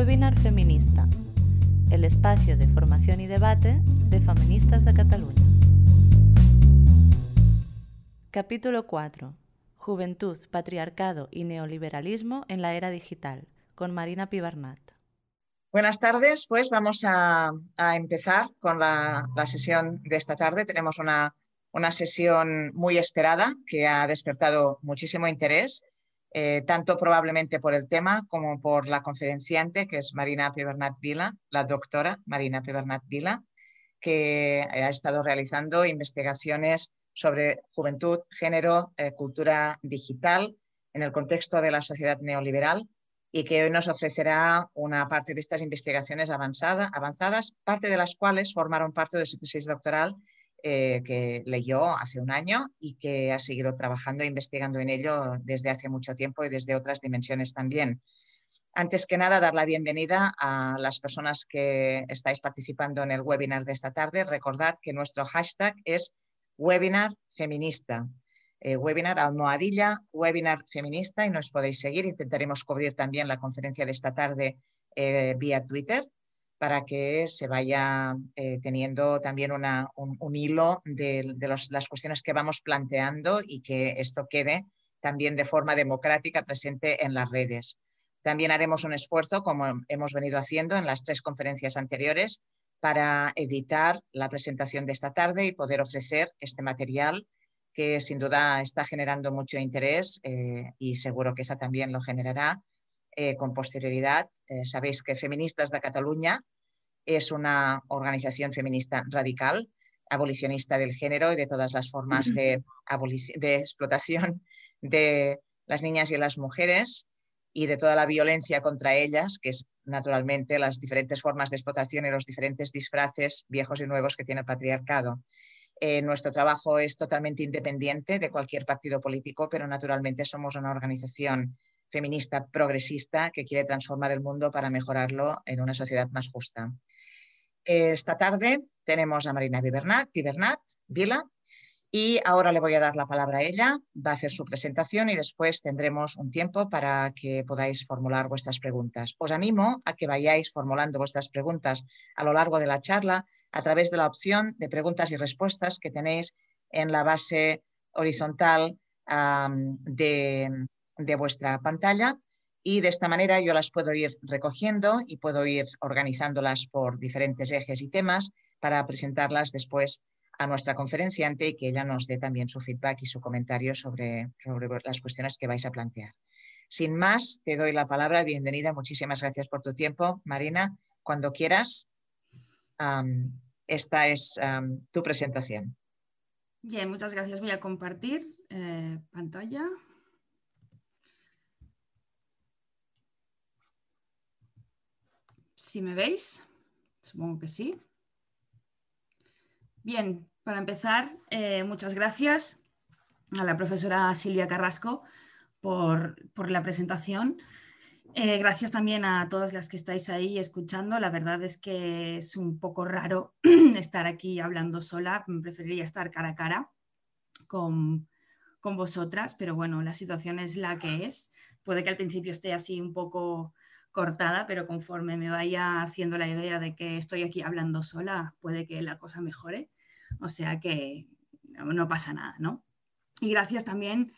Webinar Feminista, el espacio de formación y debate de feministas de Cataluña. Capítulo 4. Juventud, patriarcado y neoliberalismo en la era digital, con Marina Pibernat. Buenas tardes, pues vamos a, empezar con la, sesión de esta tarde. Tenemos una, una sesión muy esperada que ha despertado muchísimo interés eh, tanto probablemente por el tema como por la conferenciante, que es Marina Pibernat Vila, la doctora Marina Pibernat Vila, que ha estado realizando investigaciones sobre juventud, género, eh, cultura digital en el contexto de la sociedad neoliberal y que hoy nos ofrecerá una parte de estas investigaciones avanzadas, parte de las cuales formaron parte de su tesis doctoral eh, que leyó hace un año y que ha seguido trabajando e investigando en ello desde hace mucho tiempo y desde otras dimensiones también. Antes que nada, dar la bienvenida a las personas que estáis participando en el webinar de esta tarde. Recordad que nuestro hashtag es webinar feminista. Eh, webinar almohadilla, webinar feminista y nos podéis seguir. Intentaremos cubrir también la conferencia de esta tarde eh, vía Twitter para que se vaya eh, teniendo también un, hilo de, las cuestiones que vamos planteando y que esto quede también de forma democrática presente en las redes. También haremos un esfuerzo, como hemos venido haciendo en las tres conferencias anteriores, para editar la presentación de esta tarde y poder ofrecer este material que sin duda está generando mucho interés eh, y seguro que esa también lo generará eh, con posterioridad. Eh, sabéis que Feministas de Cataluña es una organización feminista radical, abolicionista del género y de todas las formas de, de explotación de las niñas y las mujeres y de toda la violencia contra ellas, que es naturalmente las diferentes formas de explotación y los diferentes disfraces viejos y nuevos que tiene el patriarcado. Eh, nuestro trabajo es totalmente independiente de cualquier partido político, pero naturalmente somos una organización feminista progresista que quiere transformar el mundo para mejorarlo en una sociedad más justa. Esta tarde tenemos a Marina Pibernat, Vila, y ahora le voy a dar la palabra a ella, va a hacer su presentación y después tendremos un tiempo para que podáis formular vuestras preguntas. Os animo a que vayáis formulando vuestras preguntas a lo largo de la charla a través de la opción de preguntas y respuestas que tenéis en la base horizontal de, de vuestra pantalla y de esta manera yo las puedo ir recogiendo y puedo ir organizándolas por diferentes ejes y temas para presentarlas después a nuestra conferenciante y que ella nos dé también su feedback y su comentario sobre, las cuestiones que vais a plantear. Sin más, te doy la palabra. Bienvenida. Muchísimas gracias por tu tiempo. Marina, cuando quieras, esta es tu presentación. Bien, muchas gracias. Voy a compartir eh, pantalla. Si me veis, supongo que sí. Bien, para empezar, eh, muchas gracias a la profesora Silvia Carrasco por, la presentación. Eh, gracias también a todas las que estáis ahí escuchando. La verdad es que es un poco raro estar aquí hablando sola. Preferiría estar cara a cara con, con vosotras, pero bueno, la situación es la que es. Puede que al principio esté así un poco cortada, pero conforme me vaya haciendo la idea de que estoy aquí hablando sola, puede que la cosa mejore. O sea que no pasa nada, ¿no? Y gracias también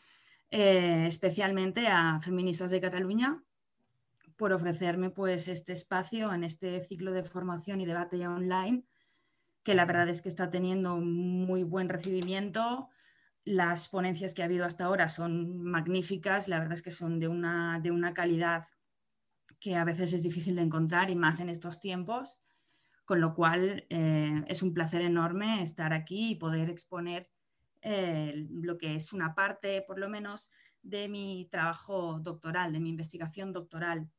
eh, especialmente a Feministas de Cataluña por ofrecerme pues este espacio en este ciclo de formación y debate online, que la verdad es que está teniendo muy buen recibimiento. Las ponencias que ha habido hasta ahora son magníficas, la verdad es que son de una, de una calidad que a veces es difícil de encontrar y más en estos tiempos, con lo cual eh, es un placer enorme estar aquí y poder exponer eh, lo que es una parte, por lo menos, de mi trabajo doctoral, de mi investigación doctoral.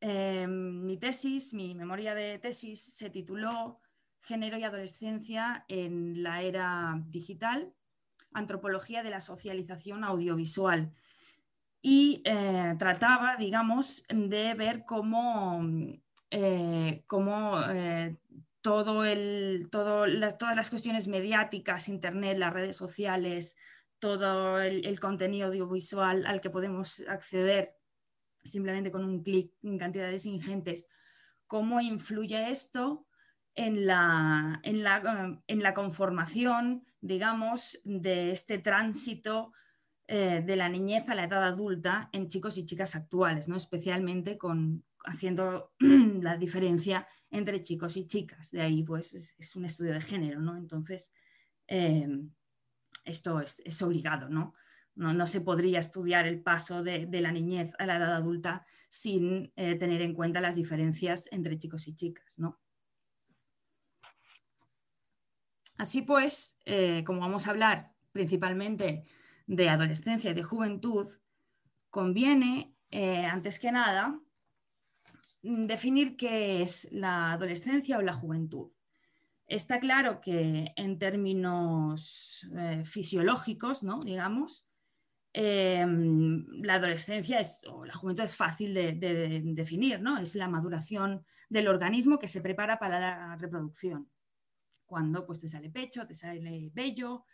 Eh, mi tesis, mi memoria de tesis se tituló Género y Adolescencia en la Era Digital, Antropología de la Socialización Audiovisual y eh, trataba, digamos, de ver cómo, eh, eh, todo el, todo todas las cuestiones mediáticas, Internet, las redes sociales, todo el, contenido audiovisual al que podemos acceder simplemente con un clic en cantidades ingentes, cómo influye esto en la, en la, en la conformación, digamos, de este tránsito eh, de la niñez a la edad adulta en chicos y chicas actuales, ¿no? especialmente con, haciendo la diferencia entre chicos y chicas. De ahí, pues, es, un estudio de género, ¿no? Entonces, eh, esto es, obligado, ¿no? ¿no? se podría estudiar el paso de, la niñez a la edad adulta sin eh, tener en cuenta las diferencias entre chicos y chicas, ¿no? Así pues, como vamos a hablar principalmente de adolescencia y de juventud, conviene, eh, antes que nada, mm, definir qué es la adolescencia o la juventud. Está claro que en términos eh, fisiológicos, ¿no? digamos, em, la adolescencia es, o la juventud es fácil de, definir, ¿no? es la maduración del organismo que se prepara para la reproducción. Cuando pues, te sale pecho, te sale vello,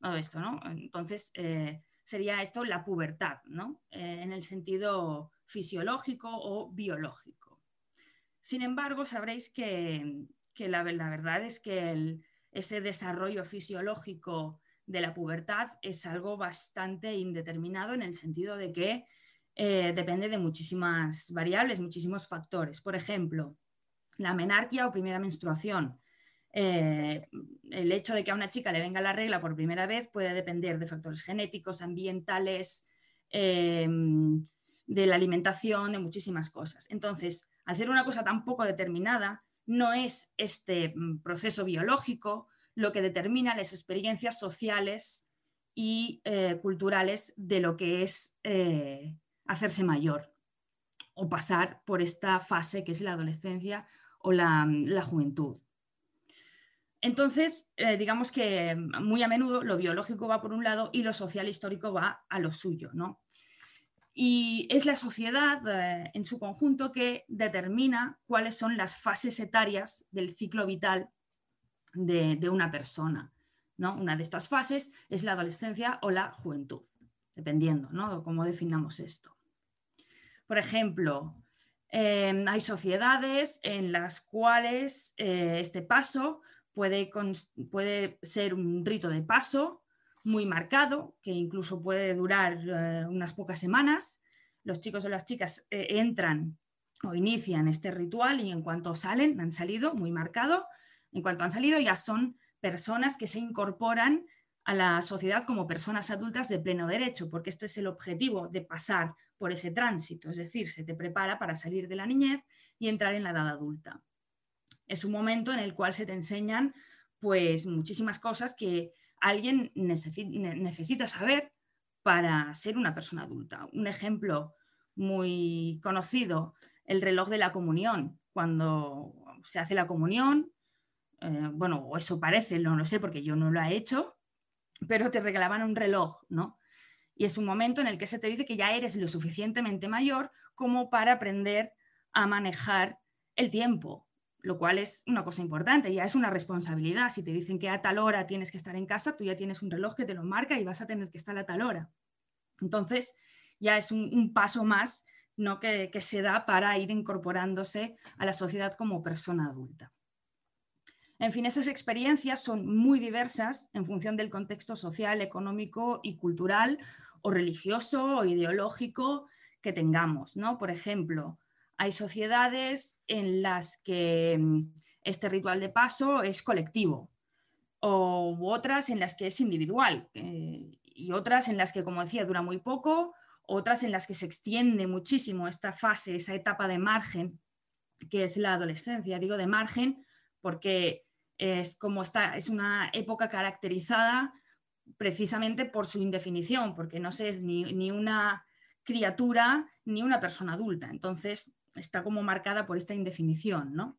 todo esto, ¿no? Entonces, eh, sería esto la pubertad, ¿no? Eh, en el sentido fisiológico o biológico. Sin embargo, sabréis que, la, verdad es que ese desarrollo fisiológico de la pubertad es algo bastante indeterminado en el sentido de que eh, depende de muchísimas variables, muchísimos factores. Por ejemplo, la menarquia o primera menstruación eh, el hecho de que a una chica le venga la regla por primera vez puede depender de factores genéticos, ambientales, em, de la alimentación, de muchísimas cosas. Entonces, al ser una cosa tan poco determinada, no es este mm, proceso biológico lo que determina las experiencias sociales y eh, culturales de lo que es eh, hacerse mayor o pasar por esta fase que es la adolescencia o la juventud. Entonces, eh, digamos que muy a menudo lo biológico va por un lado y lo social histórico va a lo suyo, ¿no? Y es la sociedad eh, en su conjunto que determina cuáles son las fases etarias del ciclo vital de, una persona. ¿no? Una de estas fases es la adolescencia o la juventud, dependiendo ¿no? cómo definamos esto. Por ejemplo, eh, hay sociedades en las cuales este paso Puede, ser un rito de paso muy marcado, que incluso puede durar eh, unas pocas semanas. Los chicos o las chicas eh, entran o inician este ritual y en cuanto salen, han salido muy marcado, en cuanto han salido ya son personas que se incorporan a la sociedad como personas adultas de pleno derecho, porque este es el objetivo de pasar por ese tránsito, es decir, se te prepara para salir de la niñez y entrar en la edad adulta es un momento en el cual se te enseñan pues muchísimas cosas que alguien necesita saber para ser una persona adulta. Un ejemplo muy conocido, el reloj de la comunión. Cuando se hace la comunión, eh, bueno, o eso parece, no lo sé porque yo no lo he hecho, pero te regalaban un reloj, ¿no? Y es un momento en el que se te dice que ya eres lo suficientemente mayor como para aprender a manejar el tiempo, lo cual es una cosa importante, ya es una responsabilidad. Si te dicen que a tal hora tienes que estar en casa, tú ya tienes un reloj que te lo marca y vas a tener que estar a tal hora. Entonces, ya es un, paso más ¿no? que, que se da para ir incorporándose a la sociedad como persona adulta. En fin, esas experiencias son muy diversas en función del contexto social, económico y cultural o religioso o ideológico que tengamos. ¿no? Por ejemplo, hay sociedades en las que mm, este ritual de paso es colectivo o otras en las que es individual eh, y otras en las que, como decía, dura muy poco, otras en las que se extiende muchísimo esta fase, esa etapa de margen que es la adolescencia. Digo de margen porque es como está, es una época caracterizada precisamente por su indefinición, porque no se es ni, ni una criatura ni una persona adulta. Entonces, está como marcada por esta indefinición, ¿no?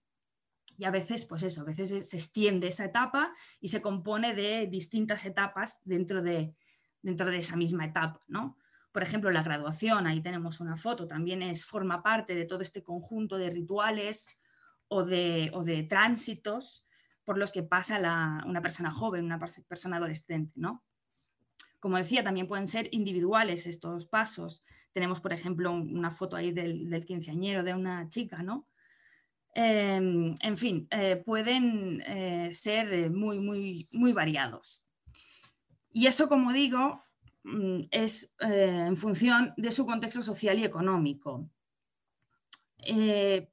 Y a veces, pues eso, a veces se extiende esa etapa y se compone de distintas etapas dentro de, dentro de esa misma etapa, ¿no? Por ejemplo, la graduación, ahí tenemos una foto, también es, forma parte de todo este conjunto de rituales o de, o de tránsitos por los que pasa una persona joven, una persona adolescente, ¿no? Como decía, también pueden ser individuales estos pasos. Tenemos, por ejemplo, una foto ahí del, quinceañero de una chica, ¿no? Em, en fin, eh, pueden eh, ser eh, muy, muy, muy variados. Y eso, como digo, mm, es en función de su contexto social y económico.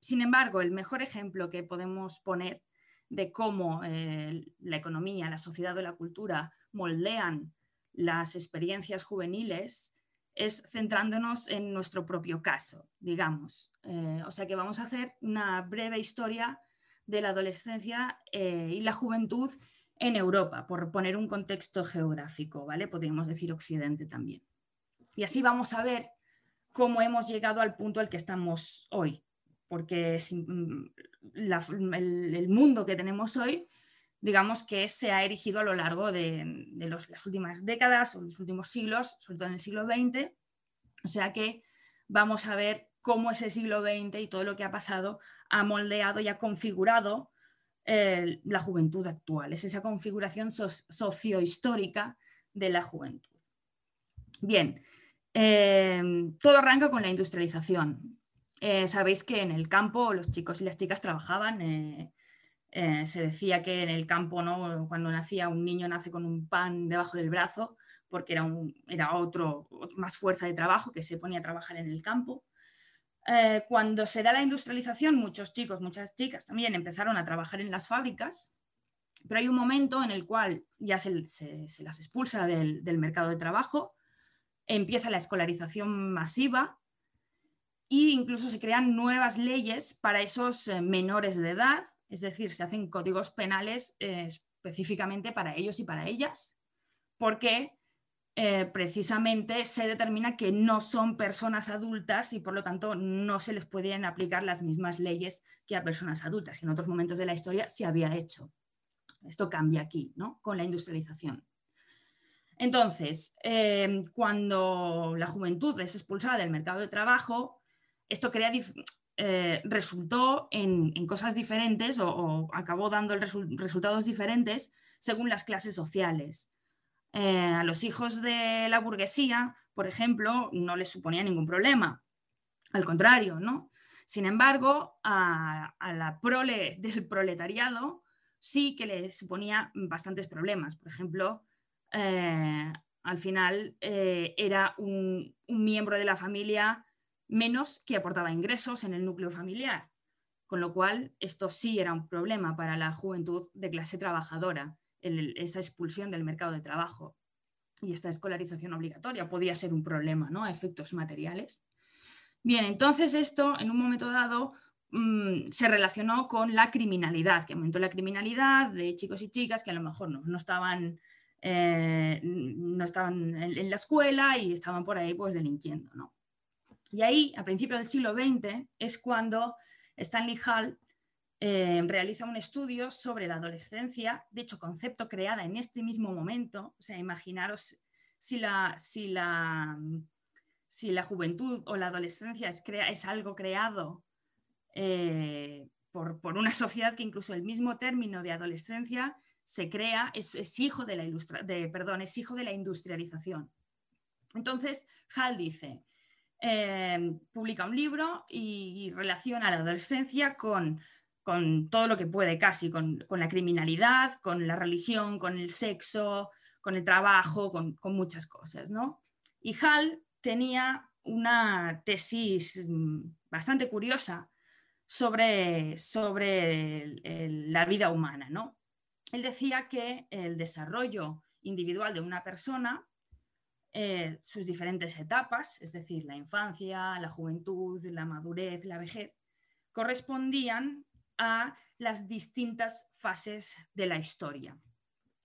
sin embargo, el mejor ejemplo que podemos poner de cómo la economía, la sociedad o la cultura moldean las experiencias juveniles es centrándonos en nuestro propio caso, digamos. Eh, o sea que vamos a hacer una breve historia de la adolescencia eh, y la juventud en Europa, por poner un contexto geográfico, ¿vale? Podríamos decir Occidente también. Y así vamos a ver cómo hemos llegado al punto al que estamos hoy, porque mm, el mundo que tenemos hoy digamos que se ha erigido a lo largo de, las últimas décadas o los últimos siglos, sobre todo en el siglo XX. O sea que vamos a ver cómo ese siglo XX y todo lo que ha pasado ha moldeado y ha configurado eh, la juventud actual. Es esa configuración sociohistórica de la juventud. Bien, eh, todo arranca con la industrialización. Eh, sabéis que en el campo los chicos y las chicas trabajaban eh, se decía que en el campo, ¿no? cuando nacía un niño nace con un pan debajo del brazo, porque era, un, era otro, más fuerza de trabajo que se ponía a trabajar en el campo. Eh, cuando se da la industrialización, muchos chicos, muchas chicas también empezaron a trabajar en las fábricas, pero hay un momento en el cual ya se, las expulsa del, del, mercado de trabajo, empieza la escolarización masiva e incluso se crean nuevas leyes para esos eh, menores de edad es decir, se hacen códigos penales eh, específicamente para ellos y para ellas, porque eh, precisamente se determina que no son personas adultas y por lo tanto no se les pueden aplicar las mismas leyes que a personas adultas, que en otros momentos de la historia se había hecho. Esto cambia aquí, ¿no? Con la industrialización. Entonces, eh, cuando la juventud es expulsada del mercado de trabajo, esto crea eh, resultó en, cosas diferentes o, acabó dando resultados diferentes según las clases sociales. Eh, a los hijos de la burguesía, por ejemplo, no les suponía ningún problema. Al contrario, ¿no? Sin embargo, a, la prole del proletariado sí que le suponía bastantes problemas. Por ejemplo, eh, al final era un, miembro de la familia menos que aportaba ingresos en el núcleo familiar, con lo cual esto sí era un problema para la juventud de clase trabajadora, esa expulsión del mercado de trabajo y esta escolarización obligatoria podía ser un problema, ¿no? A efectos materiales. Bien, entonces esto en un momento dado mm, se relacionó con la criminalidad, que aumentó la criminalidad de chicos y chicas que a lo mejor no, estaban, eh, no estaban en, la escuela y estaban por ahí pues delinquiendo, ¿no? Y ahí, a principios del siglo XX, es cuando Stanley Hall eh, realiza un estudio sobre la adolescencia, de hecho, concepto creada en este mismo momento. O sea, imaginaros si la, si la, si la juventud o la adolescencia es, es algo creado eh, por, una sociedad que incluso el mismo término de adolescencia se crea, es, hijo, de la de, perdón, es hijo de la industrialización. Entonces, Hall dice, Em, publica un libro y, relaciona la adolescencia con, todo lo que puede casi, con, la criminalidad, con la religión, con el sexo, con el trabajo, con, muchas cosas. ¿no? Y Hall tenía una tesis mm, bastante curiosa sobre, sobre la vida humana. ¿no? Él decía que el desarrollo individual de una persona eh, sus diferentes etapas, es decir, la infancia, la juventud, la madurez, la vejez, correspondían a las distintas fases de la historia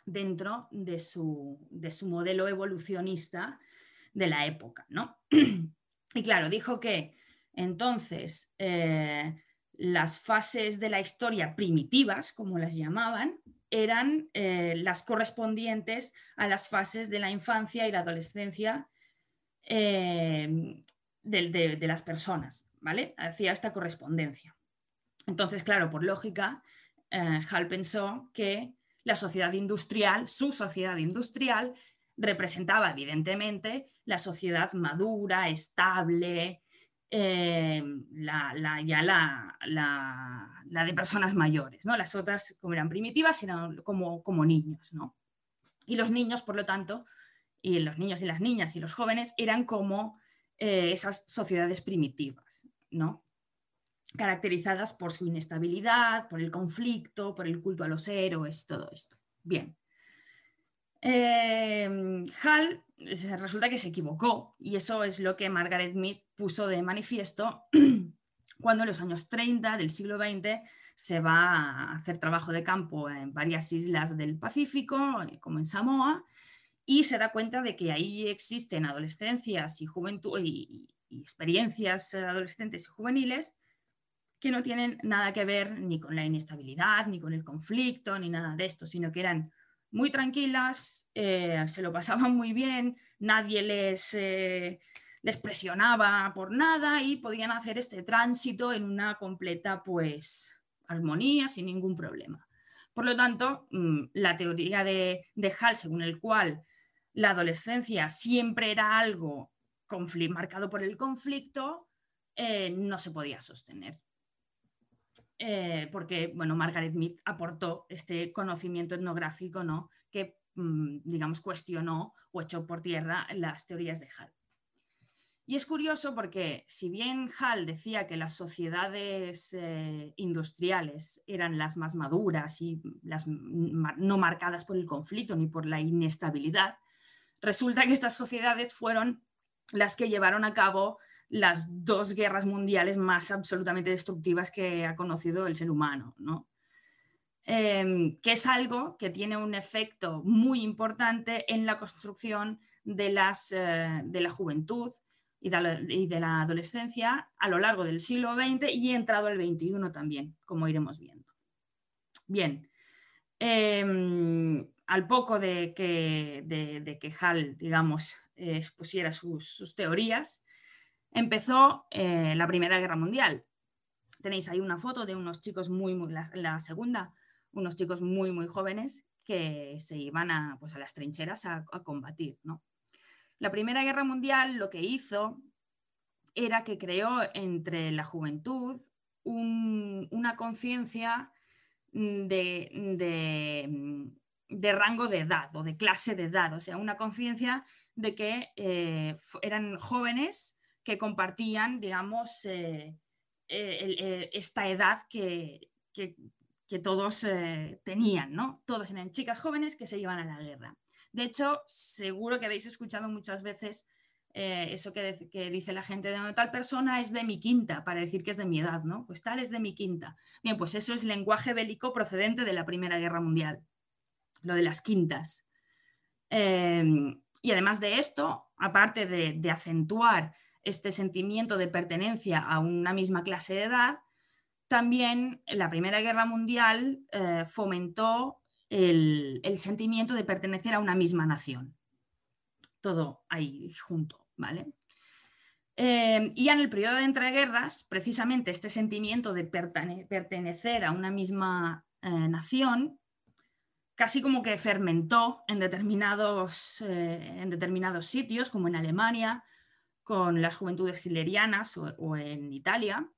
dentro de su, modelo evolucionista de la época. ¿no? y claro, dijo que entonces eh, las fases de la historia primitivas, como las llamaban, eran eh, las correspondientes a las fases de la infancia y la adolescencia eh, de, las personas, ¿vale? Hacía esta correspondencia. Entonces, claro, por lógica, eh, Hall pensó que la sociedad industrial, su sociedad industrial, representaba evidentemente la sociedad madura, estable, eh, la, ya la, la, de personas mayores, ¿no? Las otras, como eran primitivas, eran como, como niños, ¿no? Y los niños, por lo tanto, y los niños y las niñas y los jóvenes eran como eh, esas sociedades primitivas, ¿no? caracterizadas por su inestabilidad, por el conflicto, por el culto a los héroes, todo esto. Bien. Eh, Hall resulta que se equivocó y eso es lo que Margaret Mead puso de manifiesto cuando en los años 30 del siglo XX se va a hacer trabajo de campo en varias islas del Pacífico, como en Samoa, y se da cuenta de que ahí existen adolescencias y juventud y, experiencias adolescentes y juveniles que no tienen nada que ver ni con la inestabilidad, ni con el conflicto, ni nada de esto, sino que eran muy tranquilas, eh, se lo pasaban muy bien, nadie les, eh, les presionaba por nada y podían hacer este tránsito en una completa pues armonía sin ningún problema. Por lo tanto, mm, la teoría de, de Hall, según el cual la adolescencia siempre era algo marcado por el conflicto, eh, no se podía sostener. Eh, porque, bueno, Margaret Mead aportó este conocimiento etnográfico, ¿no? Que, mm, digamos, cuestionó o echó por tierra las teorías de Hall. Y es curioso porque si bien Hall decía que las sociedades eh, industriales eran las más maduras y las no marcadas por el conflicto ni por la inestabilidad, resulta que estas sociedades fueron las que llevaron a cabo las dos guerras mundiales más absolutamente destructivas que ha conocido el ser humano, ¿no? Em, que es algo que tiene un efecto muy importante en la construcción de, las, eh, de la juventud y de la, adolescencia a lo largo del siglo XX y entrado al XXI también, como iremos viendo. Bien, em, al poco de que, de, que Hall, digamos, expusiera sus, teorías, empezó eh, la Primera Guerra Mundial. Tenéis ahí una foto de unos chicos muy, muy la, segunda, unos chicos muy, muy jóvenes que se iban a, pues, a las trincheras a, combatir. ¿no? La Primera Guerra Mundial lo que hizo era que creó entre la juventud una conciencia de, de rango de edad o de clase de edad, o sea, una conciencia de que eh, eran jóvenes que compartían, digamos, eh, eh, esta edad que, que, todos tenían, ¿no? Todos eran chicas jóvenes que se iban a la guerra. De hecho, seguro que habéis escuchado muchas veces eso que, que, dice la gente de tal persona es de mi quinta, para decir que es de mi edad, ¿no? Pues tal es de mi quinta. Bien, pues eso es lenguaje bélico procedente de la Primera Guerra Mundial lo de las quintas. Y además de esto, aparte de, acentuar este sentimiento de pertenencia a una misma clase de edad, también la Primera Guerra Mundial eh, fomentó el, sentimiento de pertenecer a una misma nación. Todo ahí junto, ¿vale? Em, y en el periodo de entreguerras, precisamente este sentimiento de pertenecer a una misma eh, nación casi como que fermentó en determinados, eh, en determinados sitios, como en Alemania, con las juventudes hitlerianas o, en Italia.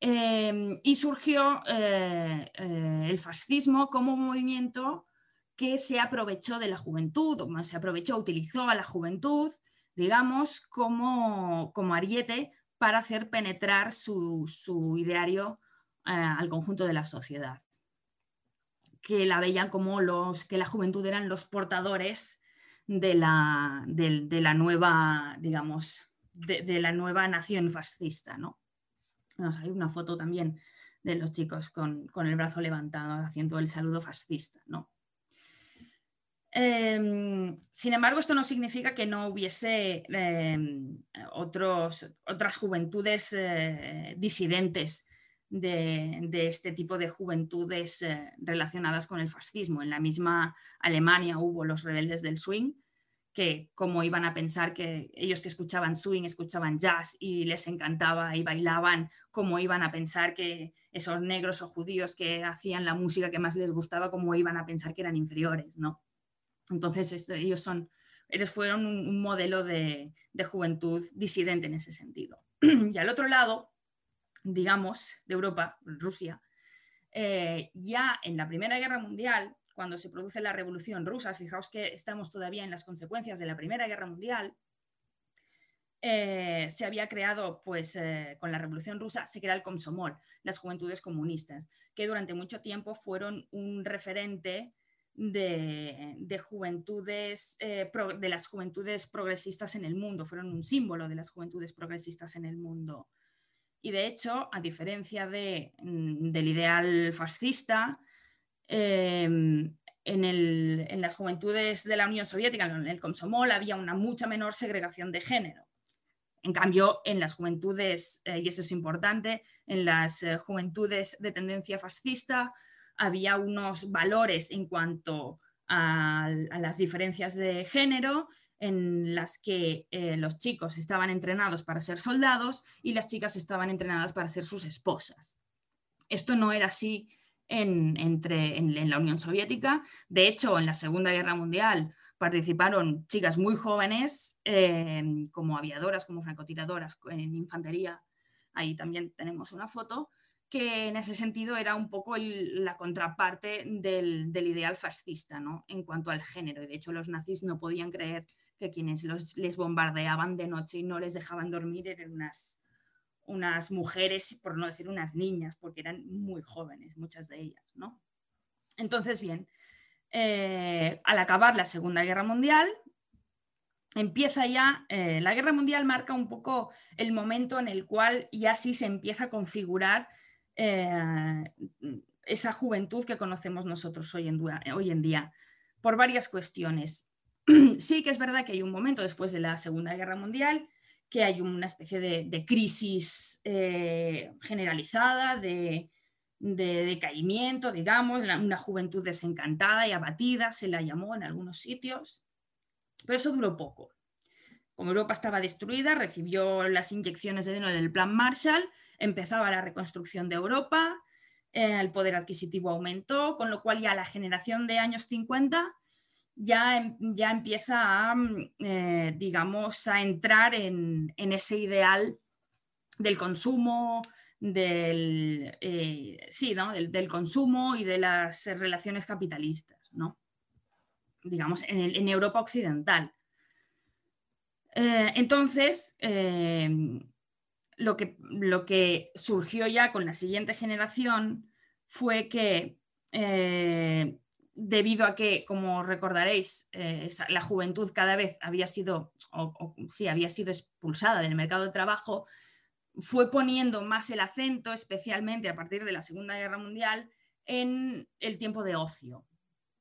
Em, y surgió eh, eh, el fascismo como un movimiento que se aprovechó de la juventud, o se aprovechó, utilizó a la juventud, digamos, como, como ariete para hacer penetrar su, su ideario al conjunto de la sociedad que la veían como los, que la juventud eran los portadores de la, de, la nueva, digamos, de, la nueva nación fascista, ¿no? hay una foto también de los chicos con, el brazo levantado haciendo el saludo fascista, ¿no? Em, sin embargo, esto no significa que no hubiese em, otros, otras juventudes eh, disidentes de, este tipo de juventudes eh, relacionadas con el fascismo. En la misma Alemania hubo los rebeldes del swing, que como iban a pensar que ellos que escuchaban swing escuchaban jazz y les encantaba y bailaban, como iban a pensar que esos negros o judíos que hacían la música que más les gustaba, como iban a pensar que eran inferiores, ¿no? Entonces, ellos son, ellos fueron un, modelo de, juventud disidente en ese sentido. y al otro lado, digamos, de Europa, Rusia, eh, ya en la Primera Guerra Mundial, cuando se produce la Revolución Rusa, fijaos que estamos todavía en las consecuencias de la Primera Guerra Mundial, eh, se había creado, pues eh, con la Revolución Rusa, se crea el Komsomol, las juventudes comunistas, que durante mucho tiempo fueron un referente de, juventudes, eh, de las juventudes progresistas en el mundo, fueron un símbolo de las juventudes progresistas en el mundo. Y de hecho, a diferencia de, mm, del ideal fascista, em, en, las juventudes de la Unión Soviética, en el Komsomol, había una mucha menor segregación de género. En cambio, en las juventudes, eh, y eso es importante, en las eh, juventudes de tendencia fascista había unos valores en cuanto a, las diferencias de género en las que eh, los chicos estaban entrenados para ser soldados y las chicas estaban entrenadas para ser sus esposas. Esto no era así en, entre, en la Unión Soviética. De hecho, en la Segunda Guerra Mundial participaron chicas muy jóvenes, eh, como aviadoras, como francotiradoras, en infantería. Ahí también tenemos una foto, que en ese sentido era un poco la contraparte del, ideal fascista, ¿no? En cuanto al género. De hecho, los nazis no podían creer que quienes les bombardeaban de noche y no les dejaban dormir eran unas, unas mujeres, por no decir unas niñas, porque eran muy jóvenes, muchas de ellas, ¿no? Entonces, bien, eh, al acabar la Segunda Guerra Mundial, empieza ya, eh, la Guerra Mundial marca un poco el momento en el cual ya sí se empieza a configurar eh, esa juventud que conocemos nosotros hoy en, hoy en día, por varias cuestiones. sí que es verdad que hay un momento después de la Segunda Guerra Mundial que hay una especie de crisis generalizada, de, de decaimiento, digamos, una juventud desencantada y abatida, se la llamó en algunos sitios, pero eso duró poco. Como Europa estaba destruida, recibió las inyecciones de dinero del Plan Marshall, empezaba la reconstrucción de Europa, eh, el poder adquisitivo aumentó, con lo cual ya la generación de años 50 ya, em, ya empieza a, mm, eh, digamos, a entrar en, en ese ideal del consumo, del, eh, sí, del, consumo y de las relaciones capitalistas, ¿no? digamos, en, Europa occidental. Eh, entonces, eh, lo, que, lo, que, surgió ya con la siguiente generación fue que, debido a que, como recordaréis, la juventud cada vez había sido, sí, había sido expulsada del mercado de trabajo, fue poniendo más el acento, especialmente a partir de la Segunda Guerra Mundial, en el tiempo de ocio.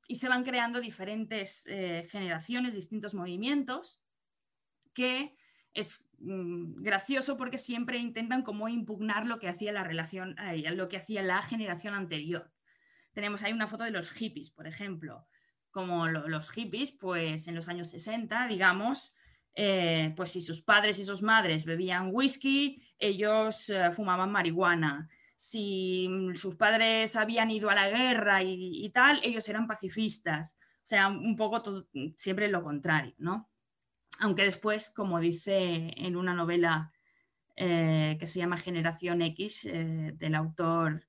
Y se van creando diferentes eh, generaciones, distintos movimientos, que es mm, gracioso porque siempre intentan como impugnar lo que hacía la relación, eh, lo que hacía la generación anterior. Tenemos ahí una foto de los hippies, por ejemplo. Como los hippies, pues en los años 60, digamos, eh, pues si sus padres y sus madres bebían whisky, ellos eh, fumaban marihuana. Si mm, sus padres habían ido a la guerra y, tal, ellos eran pacifistas. O sea, un poco siempre lo contrario, ¿no? Aunque después, como dice en una novela eh, que se llama Generación X, del autor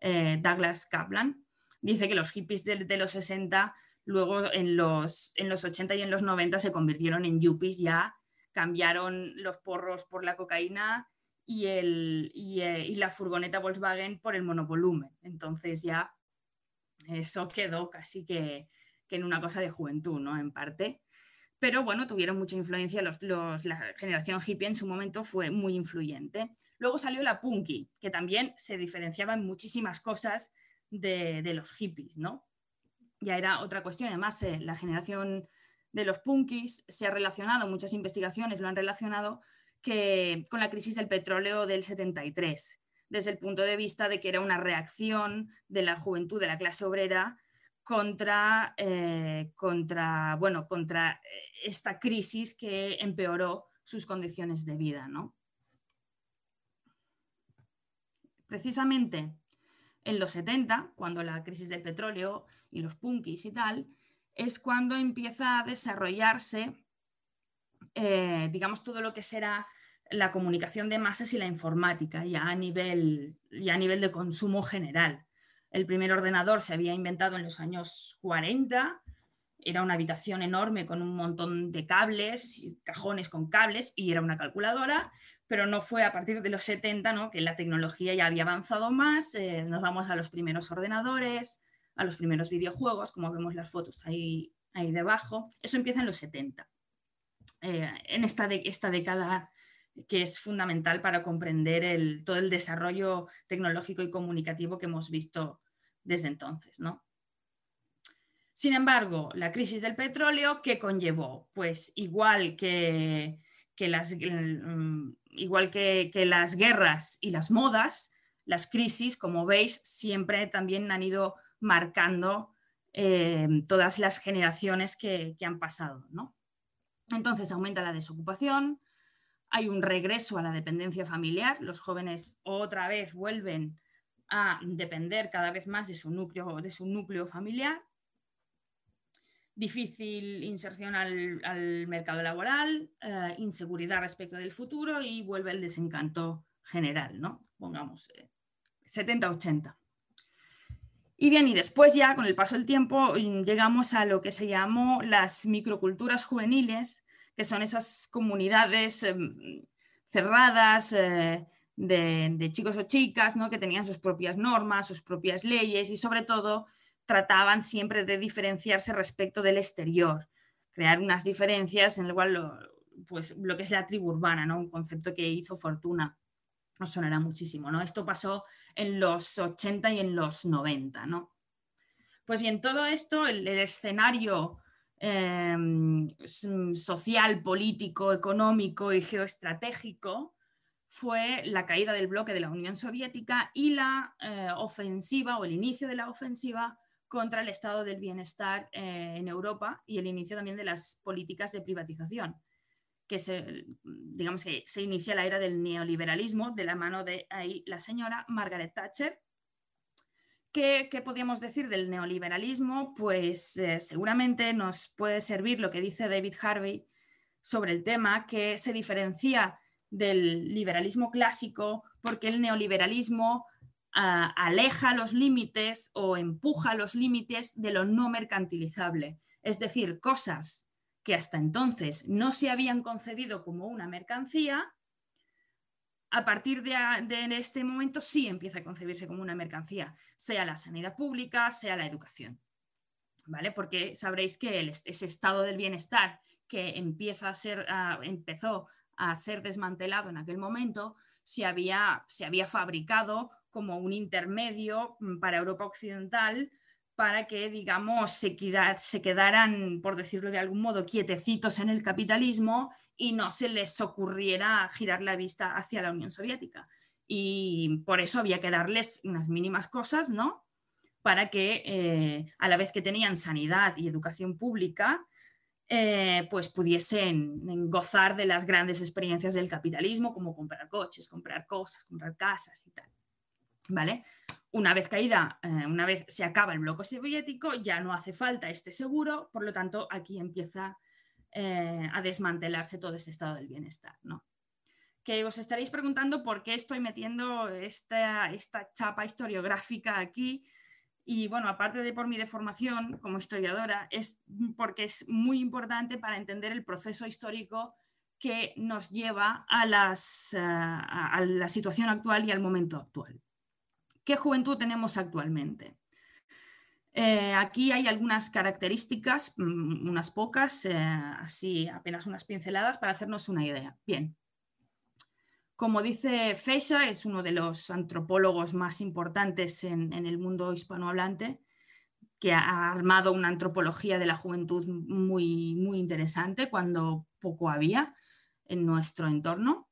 Douglas Kaplan, dice que los hippies de, los 60 Luego en los, en los 80 y en los 90 se convirtieron en yuppies ya, cambiaron los porros por la cocaína y, el, eh, y, la furgoneta Volkswagen por el monovolumen. Entonces ya eso quedó casi que, que, en una cosa de juventud, ¿no? En parte. Pero bueno, tuvieron mucha influencia, los, los, la generación hippie en su momento fue muy influyente. Luego salió la punky, que también se diferenciaba en muchísimas cosas de, los hippies, ¿no? ya era otra cuestión. Además, eh, la generación de los punkis se ha relacionado, muchas investigaciones lo han relacionado que, con la crisis del petróleo del 73, desde el punto de vista de que era una reacción de la juventud, de la clase obrera, contra, eh, contra, bueno, contra eh, esta crisis que empeoró sus condiciones de vida. ¿no? Precisamente en los 70, cuando la crisis del petróleo y los punkis y tal, es cuando empieza a desarrollarse, eh, digamos, todo lo que será la comunicación de masas y la informática, ya a nivel, ya a nivel de consumo general. El primer ordenador se había inventado en los años 40, era una habitación enorme con un montón de cables, cajones con cables y era una calculadora, pero no fue a partir de los 70 ¿no? que la tecnología ya había avanzado más, eh, nos vamos a los primeros ordenadores, a los primeros videojuegos, como vemos las fotos ahí, ahí debajo. Eso empieza en los 70, eh, en esta, de, esta década que es fundamental para comprender el, todo el desarrollo tecnológico y comunicativo que hemos visto desde entonces. ¿no? Sin embargo, la crisis del petróleo, ¿qué conllevó? Pues igual que, las, mm, igual que, las guerras y las modas, las crisis, como veis, siempre también han ido marcando eh, todas las generaciones que, han pasado. ¿no? Entonces aumenta la desocupación, hay un regreso a la dependencia familiar, los jóvenes otra vez vuelven a depender cada vez más de su núcleo, de su núcleo familiar, difícil inserción al, mercado laboral, eh, inseguridad respecto del futuro y vuelve el desencanto general, ¿no? Pongamos 70-80. Eh, y bien, y después ya con el paso del tiempo llegamos a lo que se llamó las microculturas juveniles, que son esas comunidades em, cerradas eh, de, chicos o chicas, ¿no? que tenían sus propias normas, sus propias leyes y sobre todo trataban siempre de diferenciarse respecto del exterior, crear unas diferencias en el cual lo, pues, lo que es la tribu urbana, ¿no? un concepto que hizo Fortuna. Nos sonará muchísimo, ¿no? Esto pasó en los 80 y en los 90, ¿no? Pues bien, todo esto, el, escenario em, social, político, económico y geoestratégico fue la caída del bloque de la Unión Soviética y la eh, ofensiva o el inicio de la ofensiva contra el estado del bienestar eh, en Europa y el inicio también de las políticas de privatización, que se, digamos que se inicia la era del neoliberalismo de la mano de la señora Margaret Thatcher. ¿Qué, qué podríamos decir del neoliberalismo? Pues eh, seguramente nos puede servir lo que dice David Harvey sobre el tema, que se diferencia del liberalismo clásico porque el neoliberalismo aleja los límites o empuja los límites de lo no mercantilizable. Es decir, cosas que hasta entonces no se habían concebido como una mercancía, a partir de, este momento sí empieza a concebirse como una mercancía, sea la sanidad pública, sea la educación. ¿Vale? Porque sabréis que ese estado del bienestar que empieza a ser, empezó a ser desmantelado en aquel momento, se había, se había fabricado como un intermedio mm, para Europa Occidental para que, digamos, se, quedaran, por decirlo de algún modo, quietecitos en el capitalismo y no se les ocurriera girar la vista hacia la Unión Soviética. Y por eso había que darles unas mínimas cosas, ¿no? Para que, eh, a la vez que tenían sanidad y educación pública, eh, pues pudiesen gozar de las grandes experiencias del capitalismo, como comprar coches, comprar cosas, comprar casas y tal. ¿Vale? Una vez caída, eh, una vez se acaba el bloque soviético, ya no hace falta este seguro, por lo tanto, aquí empieza eh, a desmantelarse todo ese estado del bienestar, ¿no? Que os estaréis preguntando por qué estoy metiendo esta, esta chapa historiográfica aquí. Y bueno, aparte de por mi deformación como historiadora, es porque es muy importante para entender el proceso histórico que nos lleva a, las, eh, a la situación actual y al momento actual. ¿Qué juventud tenemos actualmente? Eh, aquí hay algunas características, mm, unas pocas, eh, así apenas unas pinceladas para hacernos una idea. Bien. Como dice Feisa, es uno de los antropólogos más importantes en, el mundo hispanohablante, que ha armado una antropología de la juventud muy, muy interesante cuando poco había en nuestro entorno.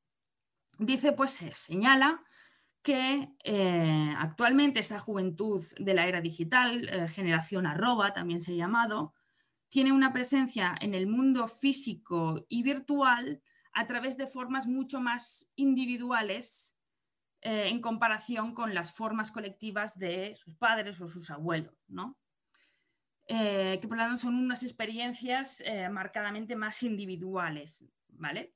Dice, pues se señala que eh, actualmente esa juventud de la era digital, eh, generación arroba también se ha llamado, tiene una presencia en el mundo físico y virtual a través de formas mucho más individuales eh, en comparación con las formas colectivas de sus padres o sus abuelos. ¿no? que por lo tanto son unas experiencias marcadamente más individuales, ¿vale?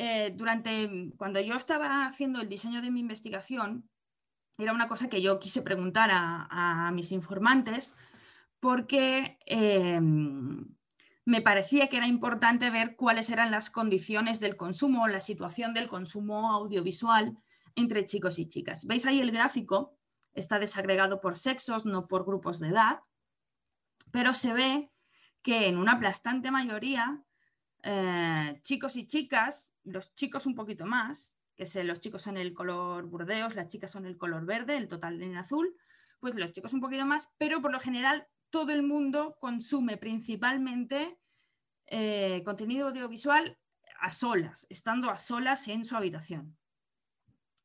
Eh, durante, cuando yo estaba haciendo el diseño de mi investigación, era una cosa que yo quise preguntar a, mis informantes porque me parecía que era importante ver cuáles eran las condiciones del consumo, la situación del consumo audiovisual entre chicos y chicas. ¿Veis ahí el gráfico? Está desagregado por sexos, no por grupos de edad pero se ve que en una aplastante mayoría, eh, chicos y chicas, los chicos un poquito más, que se, los chicos son el color burdeos, las chicas son el color verde, el total en azul, pues los chicos un poquito más, pero por lo general todo el mundo consume principalmente eh, contenido audiovisual a solas, estando a solas en su habitación,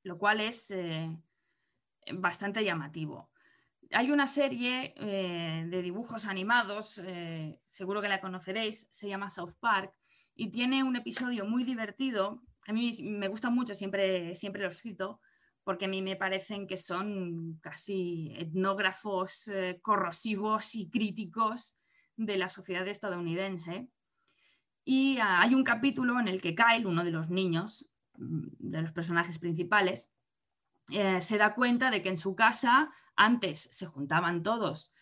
lo cual es eh, bastante llamativo. Hay una serie de dibujos animados, seguro que la conoceréis, se llama South Park y tiene un episodio muy divertido. A mí me gusta mucho, siempre, siempre los cito, porque a mí me parecen que son casi etnógrafos eh, corrosivos y críticos de la sociedad estadounidense. Y ah, hay un capítulo en el que Kyle, uno de los niños, mm, de los personajes principales, eh, se da cuenta de que en su casa antes se juntaban todos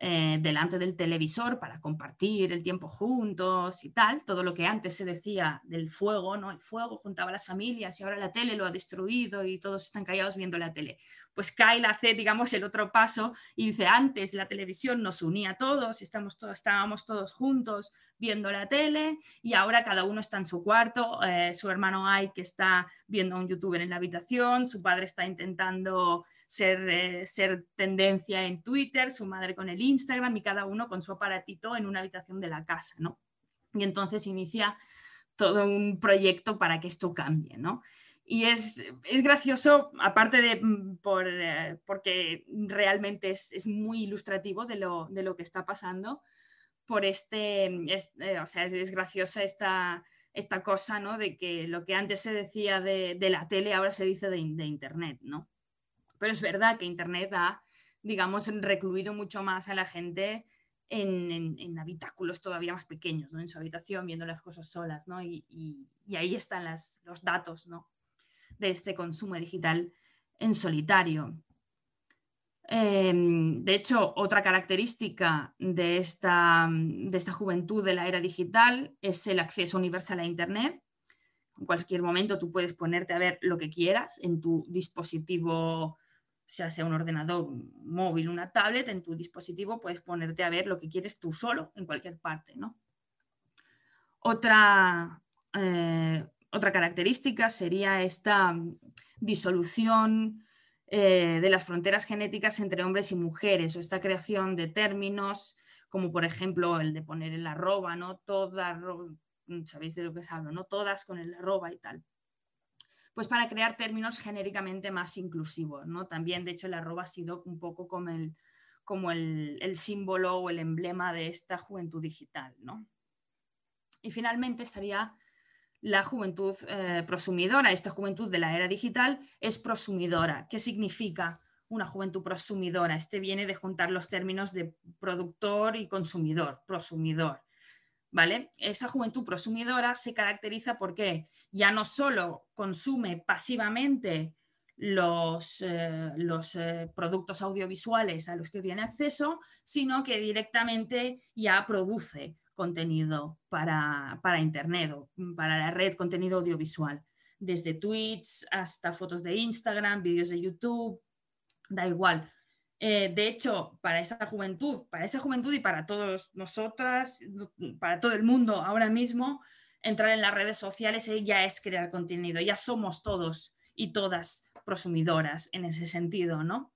eh, delante del televisor para compartir el tiempo juntos y tal, todo lo que antes se decía del fuego, ¿no? El fuego juntaba a las familias y ahora la tele lo ha destruido y todos están callados viendo la tele. Pues Kyle hace, digamos, el otro paso y dice, antes la televisión nos unía a todos, estamos estábamos todos juntos viendo la tele y ahora cada uno está en su cuarto, eh, su hermano Ike está viendo a un youtuber en la habitación, su padre está intentando ser, eh, ser tendencia en Twitter, su madre con el Instagram y cada uno con su aparatito en una habitación de la casa, ¿no? Y entonces inicia todo un proyecto para que esto cambie, ¿no? Y es, es gracioso, aparte de mm, por, eh, porque realmente es, es, muy ilustrativo de lo, de lo, que está pasando, por este, eh, o sea, es, graciosa esta, esta cosa, ¿no? De que lo que antes se decía de, de la tele ahora se dice de, Internet, ¿no? Pero es verdad que Internet ha, digamos, recluido mucho más a la gente en, habitáculos todavía más pequeños, ¿no? en su habitación, viendo las cosas solas. ¿no? Y, ahí están los datos ¿no? De este consumo digital en solitario. Em, de hecho, otra característica de esta, de esta juventud de la era digital es el acceso universal a Internet. En cualquier momento tú puedes ponerte a ver lo que quieras en tu dispositivo sea sea un ordenador, un móvil, una tablet, en tu dispositivo puedes ponerte a ver lo que quieres tú solo en cualquier parte. ¿no? Otra, eh, otra característica sería esta disolución eh, de las fronteras genéticas entre hombres y mujeres o esta creación de términos como por ejemplo el de poner el arroba, ¿no? Todas, sabéis de lo que os hablo, ¿no? Todas con el arroba y tal pues para crear términos genéricamente más inclusivos. ¿no? También, de hecho, el arroba ha sido un poco como el, como el, símbolo o el emblema de esta juventud digital. ¿no? Y finalmente estaría la juventud eh, prosumidora. Esta juventud de la era digital es prosumidora. ¿Qué significa una juventud prosumidora? Este viene de juntar los términos de productor y consumidor, prosumidor. ¿vale? Esa juventud prosumidora se caracteriza porque ya no solo consume pasivamente los, eh, eh, productos audiovisuales a los que tiene acceso, sino que directamente ya produce contenido para, para Internet o para la red, contenido audiovisual, desde tweets hasta fotos de Instagram, vídeos de YouTube, da igual. Eh, de hecho, para esa juventud, para esa juventud y para todos nosotras, para todo el mundo ahora mismo, entrar en las redes sociales ya es crear contenido, ya somos todos y todas prosumidoras en ese sentido, ¿no?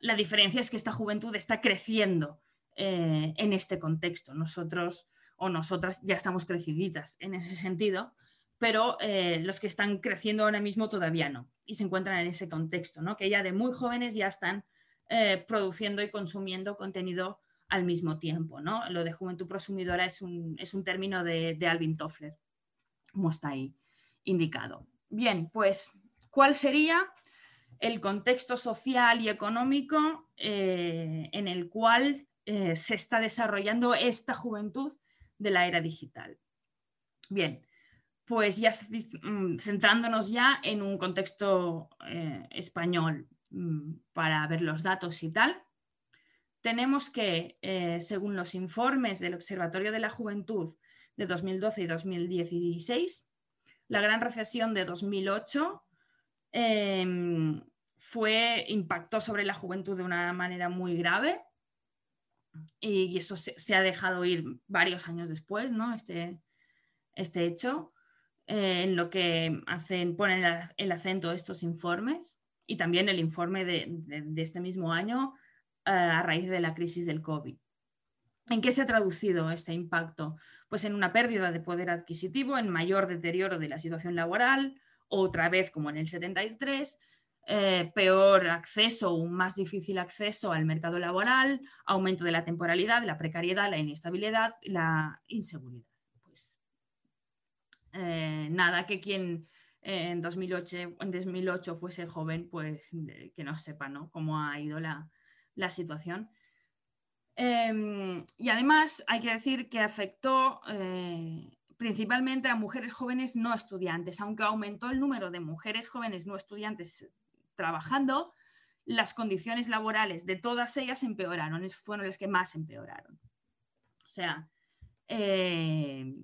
La diferencia es que esta juventud está creciendo eh, en este contexto. Nosotros o nosotras ya estamos creciditas en ese sentido, pero eh, los que están creciendo ahora mismo todavía no y se encuentran en ese contexto, ¿no? Que ya de muy jóvenes ya están eh, produciendo y consumiendo contenido al mismo tiempo. ¿no? Lo de juventud prosumidora es un, es un término de, Alvin Toffler, como está ahí indicado. Bien, pues, ¿cuál sería el contexto social y económico en el cual eh, se está desarrollando esta juventud de la era digital. Bien, pues ya mm, centrándonos ya en un contexto eh, español mm, para ver los datos y tal, tenemos que, eh, según los informes del Observatorio de la Juventud de 2012 y 2016, la gran recesión de 2008 em, fue, impactó sobre la juventud de una manera muy grave y, eso se, ha dejado ir varios años después, ¿no? este, este hecho, eh, en lo que hacen, ponen el, acento estos informes y también el informe de, este mismo año eh, a raíz de la crisis del COVID. ¿En qué se ha traducido este impacto? Pues en una pérdida de poder adquisitivo, en mayor deterioro de la situación laboral, otra vez como en el 73, eh, peor acceso, un más difícil acceso al mercado laboral, aumento de la temporalidad, la precariedad, la inestabilidad, la inseguridad. Pues eh, nada que quien eh, en, 2008, en 2008 fuese joven, pues que no sepa ¿no? cómo ha ido la, situación. Em, y además hay que decir que afectó principalmente a mujeres jóvenes no estudiantes, aunque aumentó el número de mujeres jóvenes no estudiantes trabajando, las condiciones laborales de todas ellas empeoraron, fueron las que más empeoraron. O sea, eh,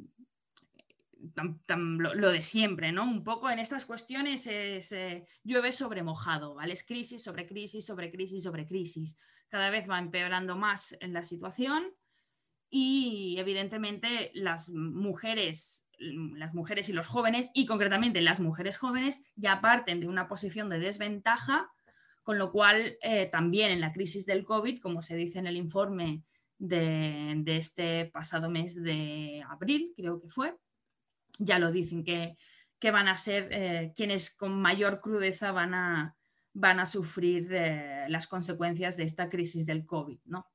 lo, de siempre, ¿no? Un poco en estas cuestiones es eh, llueve sobre mojado, ¿vale? Es crisis sobre crisis, sobre crisis, sobre crisis. Cada vez va empeorando más la situación y evidentemente las mujeres las mujeres y los jóvenes, y concretamente las mujeres jóvenes, ya parten de una posición de desventaja, con lo cual eh, también en la crisis del COVID, como se dice en el informe de, este pasado mes de abril, creo que fue, ya lo dicen que, van a ser eh, quienes con mayor crudeza van a, van a sufrir eh, las consecuencias de esta crisis del COVID. ¿no?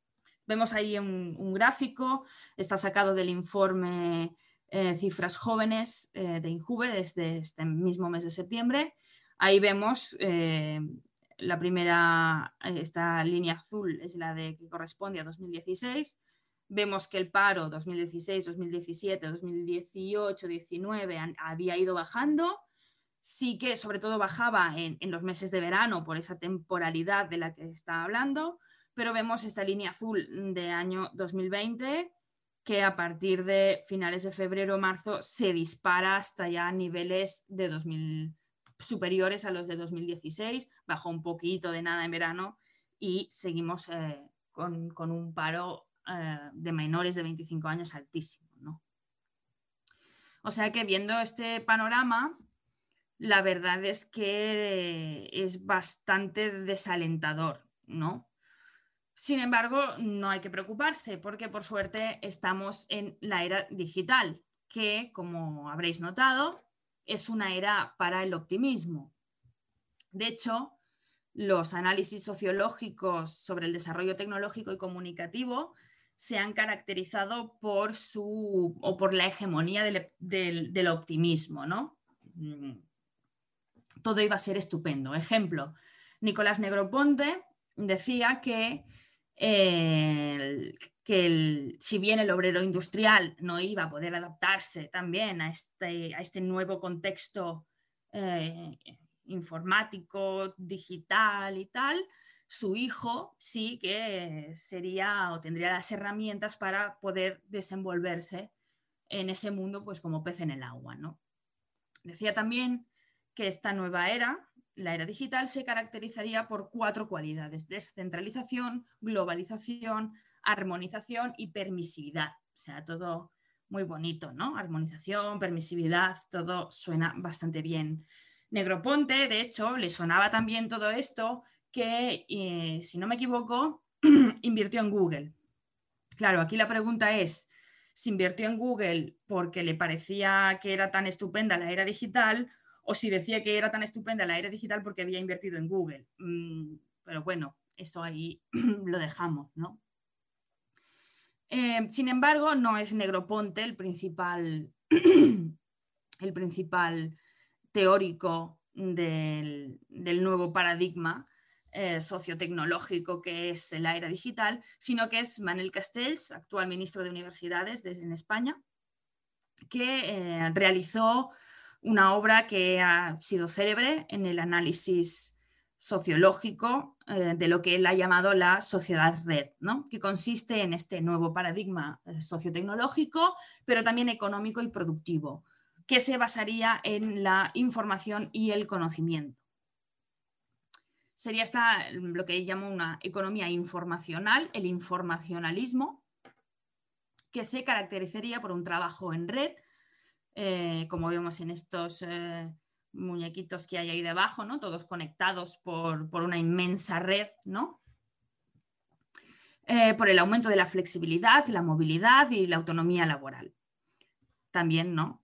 Vemos ahí un gráfico, está sacado del informe eh, cifras jóvenes eh, de Injuve desde este mismo mes de septiembre. Ahí vemos eh, la primera, esta línea azul es la de que corresponde a 2016. Vemos que el paro 2016, 2017, 2018, 2019 había ido bajando. Sí que sobre todo bajaba en, en los meses de verano por esa temporalidad de la que está hablando, pero vemos esta línea azul de año 2020 que a partir de finales de febrero o marzo se dispara hasta ya niveles de 2000 superiores a los de 2016, bajó un poquito de nada en verano y seguimos eh, con, un paro eh, de menores de 25 años altísimo. O sea que viendo este panorama, la verdad es que es bastante desalentador, ¿no? Sin embargo, no hay que preocuparse porque por suerte estamos en la era digital, que como habréis notado, es una era para el optimismo. De hecho, los análisis sociológicos sobre el desarrollo tecnológico y comunicativo se han caracterizado por su o por la hegemonía del, optimismo, ¿no? Mm. Todo iba a ser estupendo. Ejemplo, Nicolás Negroponte decía que que si bien el obrero industrial no iba a poder adaptarse también a este, a este nuevo contexto eh, informático, digital y tal, su hijo sí que sería o tendría las herramientas para poder desenvolverse en ese mundo pues como pez en el agua. ¿no? Decía también que esta nueva era la era digital se caracterizaría por cuatro cualidades, descentralización, globalización, armonización y permisividad. O sea, todo muy bonito, ¿no? Armonización, permisividad, todo suena bastante bien. Negroponte, de hecho, le sonaba también todo esto que, eh, si no me equivoco, invirtió en Google. Claro, aquí la pregunta es, si invirtió en Google porque le parecía que era tan estupenda la era digital o si decía que era tan estupenda la era digital porque había invertido en Google. Mm, pero bueno, eso ahí lo dejamos, ¿no? Eh, sin embargo, no es Negroponte el principal, el principal teórico del, nuevo paradigma eh, sociotecnológico que es la era digital, sino que es Manuel Castells, actual ministro de Universidades en España, que eh, realizó una obra que ha sido célebre en el análisis sociológico eh, de lo que él ha llamado la sociedad red, ¿no? que consiste en este nuevo paradigma sociotecnológico, pero también económico y productivo, que se basaría en la información y el conocimiento sería esta, lo que llamo una economía informacional, el informacionalismo, que se caracterizaría por un trabajo en red, eh, como vemos en estos eh, muñequitos que hay ahí debajo, ¿no? todos conectados por, una inmensa red, ¿no? Eh, por el aumento de la flexibilidad, la movilidad y la autonomía laboral. También, ¿no?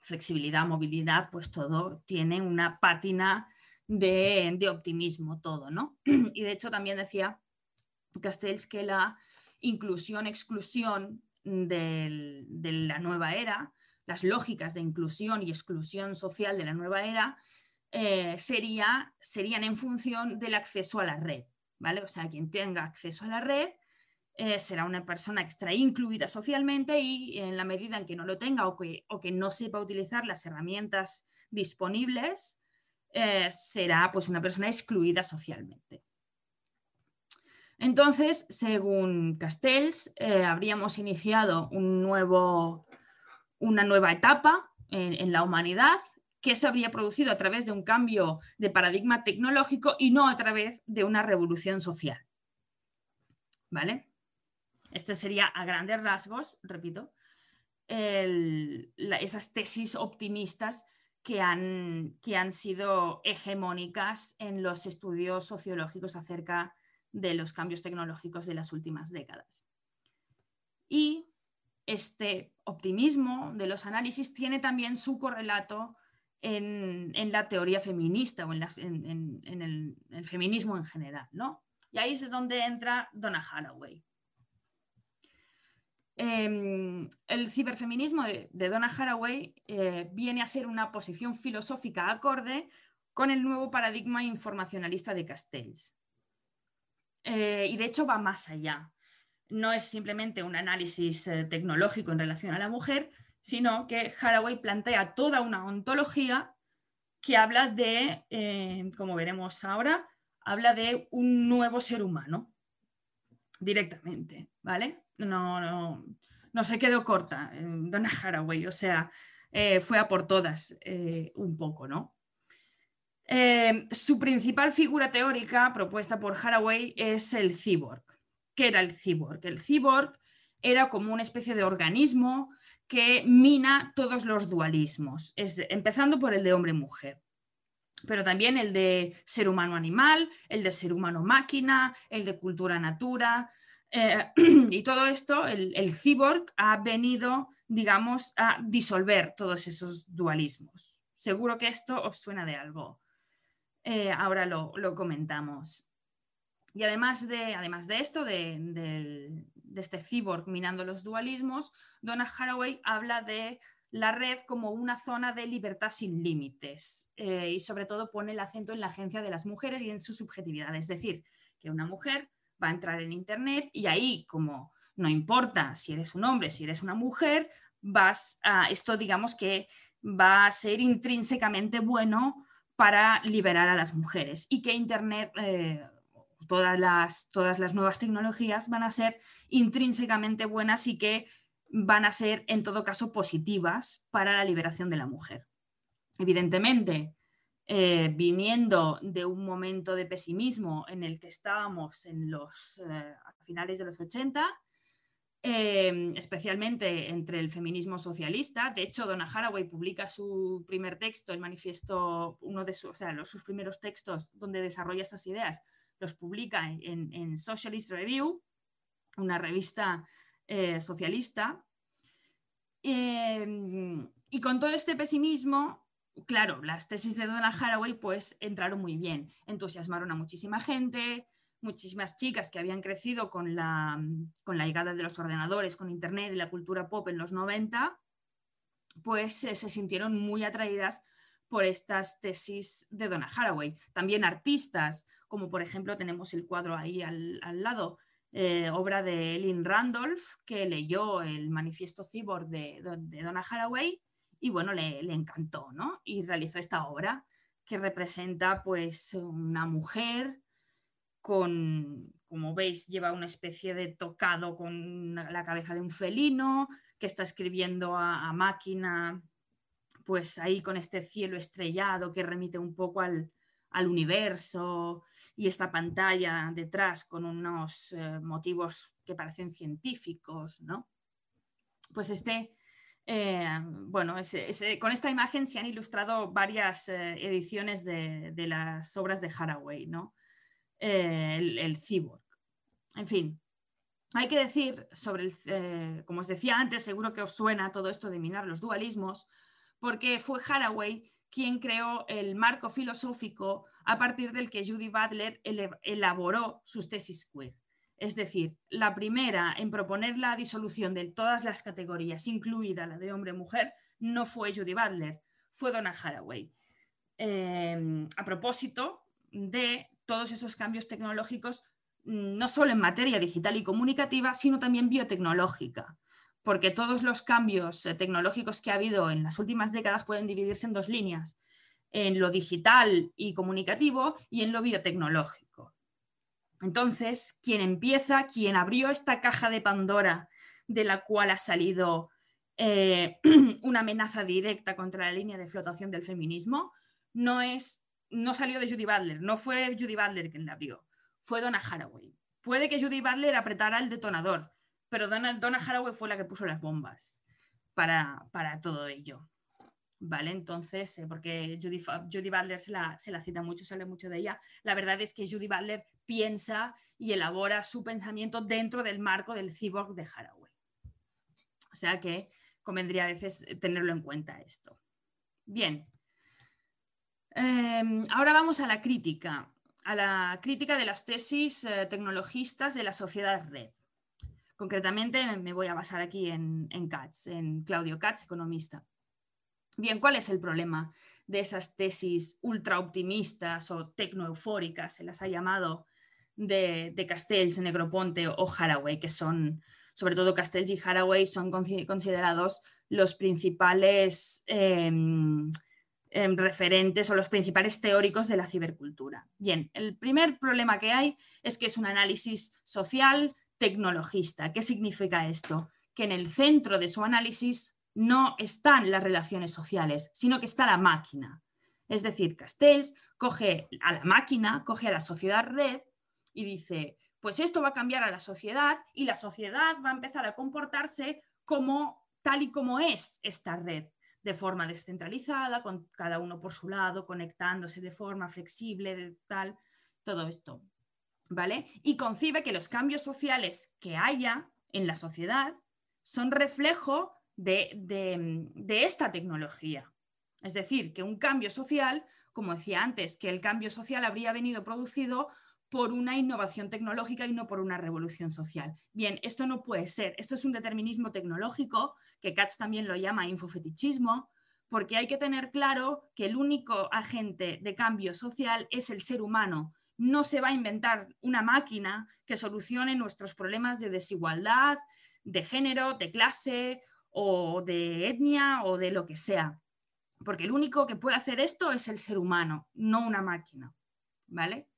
flexibilidad, movilidad, pues todo tiene una pátina de, optimismo todo, ¿no? Y de hecho también decía Castells que la inclusión-exclusión de la nueva era, las lógicas de inclusión y exclusión social de la nueva era, eh, sería, serían en función del acceso a la red, ¿vale? O sea, quien tenga acceso a la red eh, será una persona extra incluida socialmente y en la medida en que no lo tenga o que, o que no sepa utilizar las herramientas disponibles, eh, será pues, una persona excluida socialmente. Entonces, según Castells, habríamos iniciado un nuevo, una nueva etapa en, la humanidad que se habría producido a través de un cambio de paradigma tecnológico y no a través de una revolución social. ¿Vale? Este sería a grandes rasgos, repito, esas tesis optimistas que han, que han sido hegemónicas en los estudios sociológicos acerca de los cambios tecnológicos de las últimas décadas. Y este optimismo de los análisis tiene también su correlato en, la teoría feminista o en, el, feminismo en general. ¿no? Y ahí es donde entra Donna Haraway. Em, el ciberfeminismo de, Donna Haraway eh, viene a ser una posición filosófica acorde con el nuevo paradigma informacionalista de Castells. Eh, y de hecho va más allá. No es simplemente un análisis eh, tecnológico en relación a la mujer, sino que Haraway plantea toda una ontología que habla de, como veremos ahora, habla de un nuevo ser humano directamente, ¿vale? no, no, no se quedó corta en Donna Haraway, o sea, eh, fue a por todas eh, un poco, ¿no? Eh, su principal figura teórica propuesta por Haraway es el cyborg. ¿Qué era el cyborg? El cyborg era como una especie de organismo que mina todos los dualismos, empezando por el de hombre-mujer, pero también el de ser humano-animal, el de ser humano-máquina, el de cultura-natura, eh, y todo esto, el, el, cyborg ha venido, digamos, a disolver todos esos dualismos. Seguro que esto os suena de algo. Eh, ahora lo, comentamos. Y además de, además de esto, de, este cyborg minando los dualismos, Donna Haraway habla de la red como una zona de libertad sin límites eh, y sobre todo pone el acento en la agencia de las mujeres y en su subjetividad. Es decir, que una mujer va a entrar en Internet y ahí, como no importa si eres un hombre, si eres una mujer, vas a, esto digamos que va a ser intrínsecamente bueno para liberar a las mujeres y que Internet, eh, todas, las, todas las nuevas tecnologías van a ser intrínsecamente buenas y que van a ser en todo caso positivas para la liberación de la mujer. Evidentemente, eh, viniendo de un momento de pesimismo en el que estábamos en los eh, finales de los 80, eh, especialmente entre el feminismo socialista. De hecho, Donna Haraway publica su primer texto, el manifiesto, uno de sus, o sea, los, sus primeros textos donde desarrolla estas ideas, los publica en, Socialist Review, una revista socialista. y con todo este pesimismo, claro, las tesis de Donna Haraway pues entraron muy bien, entusiasmaron a muchísima gente, muchísimas chicas que habían crecido con la, con la llegada de los ordenadores, con Internet y la cultura pop en los 90, pues eh, se sintieron muy atraídas por estas tesis de Donna Haraway. También artistas, como por ejemplo tenemos el cuadro ahí al, lado, eh, obra de Lynn Randolph, que leyó el manifiesto cyborg de, de Donna Haraway y bueno, le, le, encantó, ¿no? Y realizó esta obra que representa pues una mujer con, como veis, lleva una especie de tocado con la cabeza de un felino, que está escribiendo a, máquina, pues ahí con este cielo estrellado que remite un poco al, universo y esta pantalla detrás con unos eh, motivos que parecen científicos, ¿no? Pues este, eh, bueno, con esta imagen se han ilustrado varias eh, ediciones de, de, las obras de Haraway, ¿no? el, cyborg. En fin, hay que decir sobre el, como os decía antes, seguro que os suena todo esto de minar los dualismos, porque fue Haraway quien creó el marco filosófico a partir del que Judy Butler elaboró sus tesis queer. Es decir, la primera en proponer la disolución de todas las categorías, incluida la de hombre-mujer, no fue Judy Butler, fue Donna Haraway. Eh, a propósito de todos esos cambios tecnológicos, mm, no solo en materia digital y comunicativa, sino también biotecnológica, porque todos los cambios eh, tecnológicos que ha habido en las últimas décadas pueden dividirse en dos líneas, en lo digital y comunicativo y en lo biotecnológico. Entonces, quien empieza, quien abrió esta caja de Pandora de la cual ha salido eh, una amenaza directa contra la línea de flotación del feminismo, no es no salió de Judy Butler, no fue Judy Butler quien la abrió, fue Donna Haraway. Puede que Judy Butler apretara el detonador, pero Donna, Haraway fue la que puso las bombas para, todo ello. ¿Vale? Entonces, eh, porque Judy, Judy Butler se la, se la, cita mucho, sale mucho de ella. La verdad es que Judy Butler piensa y elabora su pensamiento dentro del marco del cyborg de Haraway. O sea que convendría a veces tenerlo en cuenta esto. Bien, Em, ahora vamos a la crítica, a la crítica de las tesis eh, tecnologistas de la sociedad red. Concretamente me voy a basar aquí en, Katz, en Claudio Katz, economista. Bien, ¿cuál es el problema de esas tesis ultra optimistas o tecnoeufóricas, se las ha llamado, de, de Castells, Negroponte o Haraway, que son, sobre todo Castells y Haraway, son considerados los principales em, Em, referentes o los principales teóricos de la cibercultura. Bien, el primer problema que hay es que es un análisis social tecnologista. ¿Qué significa esto? Que en el centro de su análisis no están las relaciones sociales, sino que está la máquina. Es decir, Castells coge a la máquina, coge a la sociedad red y dice, pues esto va a cambiar a la sociedad y la sociedad va a empezar a comportarse como tal y como es esta red de forma descentralizada, con cada uno por su lado, conectándose de forma flexible, tal, todo esto. ¿Vale? Y concibe que los cambios sociales que haya en la sociedad son reflejo de, de esta tecnología. Es decir, que un cambio social, como decía antes, que el cambio social habría venido producido por una innovación tecnológica y no por una revolución social. Bien, esto no puede ser. Esto es un determinismo tecnológico, que Katz también lo llama infofetichismo, porque hay que tener claro que el único agente de cambio social es el ser humano. No se va a inventar una máquina que solucione nuestros problemas de desigualdad, de género, de clase o de etnia o de lo que sea. Porque el único que puede hacer esto es el ser humano, no una máquina. ¿Vale?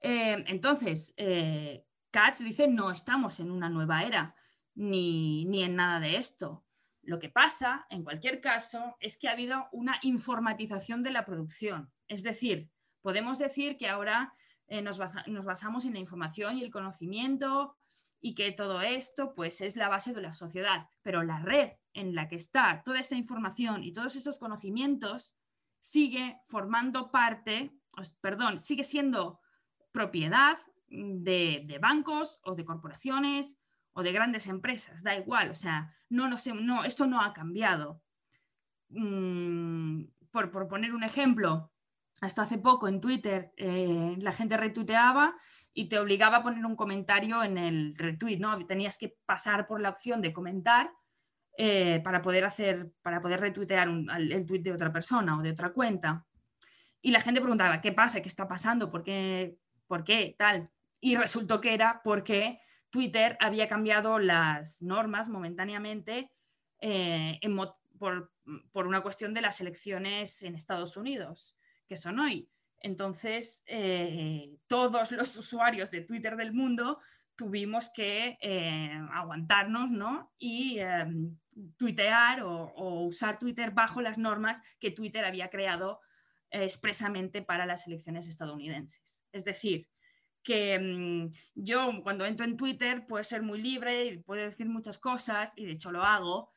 Eh, entonces, eh, Katz dice, no estamos en una nueva era, ni, ni en nada de esto. Lo que pasa, en cualquier caso, es que ha habido una informatización de la producción. Es decir, podemos decir que ahora eh, nos, basamos en la información y el conocimiento y que todo esto pues, es la base de la sociedad. Pero la red en la que está toda esa información y todos esos conocimientos sigue formando parte, perdón, sigue siendo propiedad de, bancos o de corporaciones o de grandes empresas, da igual, o sea, no, no, esto no ha cambiado. Mm, por, poner un ejemplo, hasta hace poco en Twitter eh, la gente retuiteaba y te obligaba a poner un comentario en el retweet, ¿no? Tenías que pasar por la opción de comentar eh, para poder hacer, para poder retuitear el tweet de otra persona o de otra cuenta. Y la gente preguntaba, ¿qué pasa? ¿Qué está pasando? ¿Por qué? ¿Por qué? Tal. Y resultó que era porque Twitter había cambiado las normas momentáneamente eh, por, una cuestión de las elecciones en Estados Unidos, que son hoy. Entonces, eh, todos los usuarios de Twitter del mundo tuvimos que eh, aguantarnos ¿no? y em, tuitear o, usar Twitter bajo las normas que Twitter había creado expresamente para las elecciones estadounidenses. Es decir, que mm, yo cuando entro en Twitter puedo ser muy libre y puedo decir muchas cosas, y de hecho lo hago,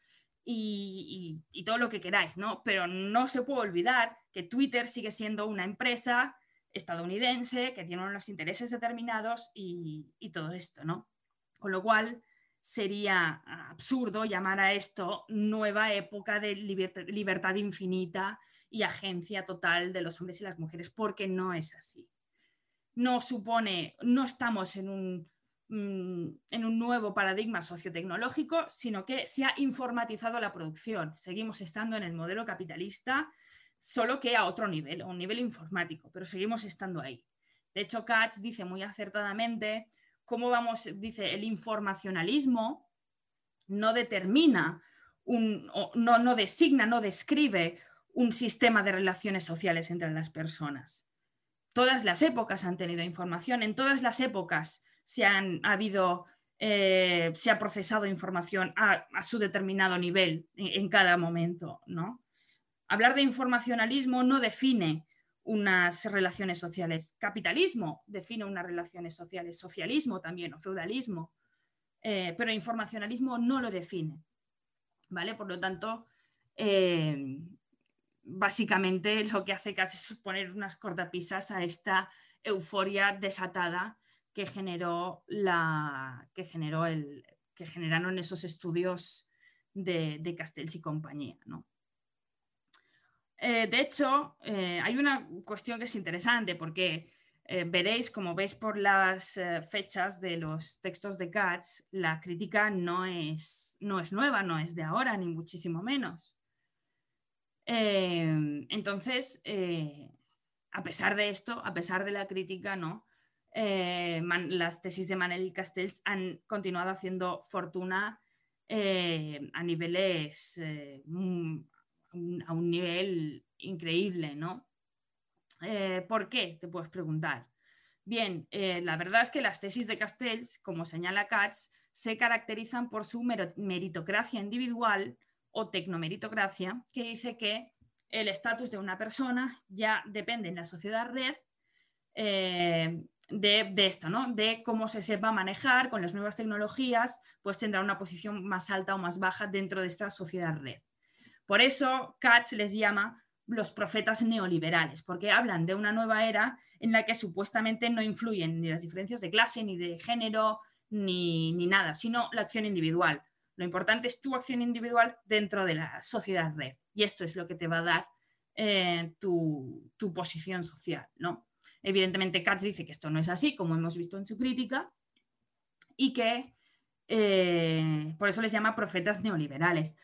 y, todo lo que queráis, ¿no? Pero no se puede olvidar que Twitter sigue siendo una empresa estadounidense que tiene unos intereses determinados y, todo esto, ¿no? Con lo cual sería absurdo llamar a esto nueva época de libertad infinita y agencia total de los hombres y las mujeres, porque no es así no supone, no estamos en un, en un nuevo paradigma sociotecnológico, sino que se ha informatizado la producción. Seguimos estando en el modelo capitalista, solo que a otro nivel, a un nivel informático, pero seguimos estando ahí. De hecho, Katz dice muy acertadamente cómo vamos, dice, el informacionalismo no determina, un, no, no designa, no describe un sistema de relaciones sociales entre las personas todas las épocas han tenido información, en todas las épocas se, han, ha habido, eh, se ha procesado información a, su determinado nivel en, cada momento. ¿no? Hablar de informacionalismo no define unas relaciones sociales. Capitalismo define unas relaciones sociales, socialismo también o feudalismo, eh, pero informacionalismo no lo define. ¿Vale? Por lo tanto, eh, básicamente lo que hace casi es poner unas cortapisas a esta euforia desatada que generó la que generó el que generaron esos estudios de, Castells y compañía. Eh, de hecho, eh, hay una cuestión que es interesante porque eh, veréis, como veis por las fechas de los textos de Katz, la crítica no es, no es nueva, no es de ahora, ni muchísimo menos. Entonces, a pesar de esto, a pesar de la crítica, ¿no? Eh, las tesis de Manel y Castells han continuado haciendo fortuna eh, a niveles, a un nivel increíble, ¿no? ¿Por qué? Te puedes preguntar. Bien, la verdad es que las tesis de Castells, como señala Katz, se caracterizan por su meritocracia individual, o tecnomeritocracia, que dice que el estatus de una persona ya depende en la sociedad red eh, de, esto, ¿no? de cómo se sepa manejar con las nuevas tecnologías, pues tendrá una posición más alta o más baja dentro de esta sociedad red. Por eso Katz les llama los profetas neoliberales, porque hablan de una nueva era en la que supuestamente no influyen ni las diferencias de clase, ni de género, ni, ni nada, sino la acción individual. Lo importante es tu acción individual dentro de la sociedad red. Y esto es lo que te va a dar eh, tu, posición social. ¿no? Evidentemente, Katz dice que esto no es así, como hemos visto en su crítica, y que eh, por eso les llama profetas neoliberales.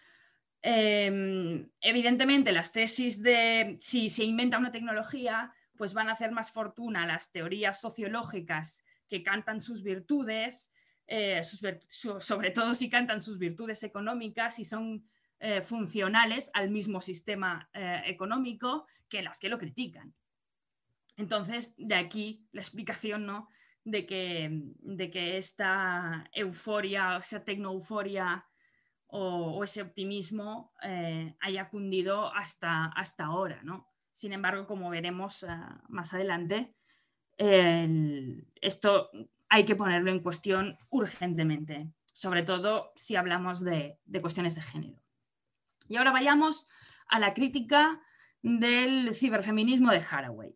Em, evidentemente, las tesis de si se inventa una tecnología, pues van a hacer más fortuna las teorías sociológicas que cantan sus virtudes eh, sobre todo si cantan sus virtudes económicas y son eh, funcionales al mismo sistema económico que las que lo critican. Entonces, de aquí la explicación ¿no? de, que, de que esta euforia, o sea, tecnoeuforia o, ese optimismo haya cundido hasta, hasta ahora. ¿no? Sin embargo, como veremos más adelante, esto hay que ponerlo en cuestión urgentemente, sobre todo si hablamos de, cuestiones de género. Y ahora vayamos a la crítica del ciberfeminismo de Haraway.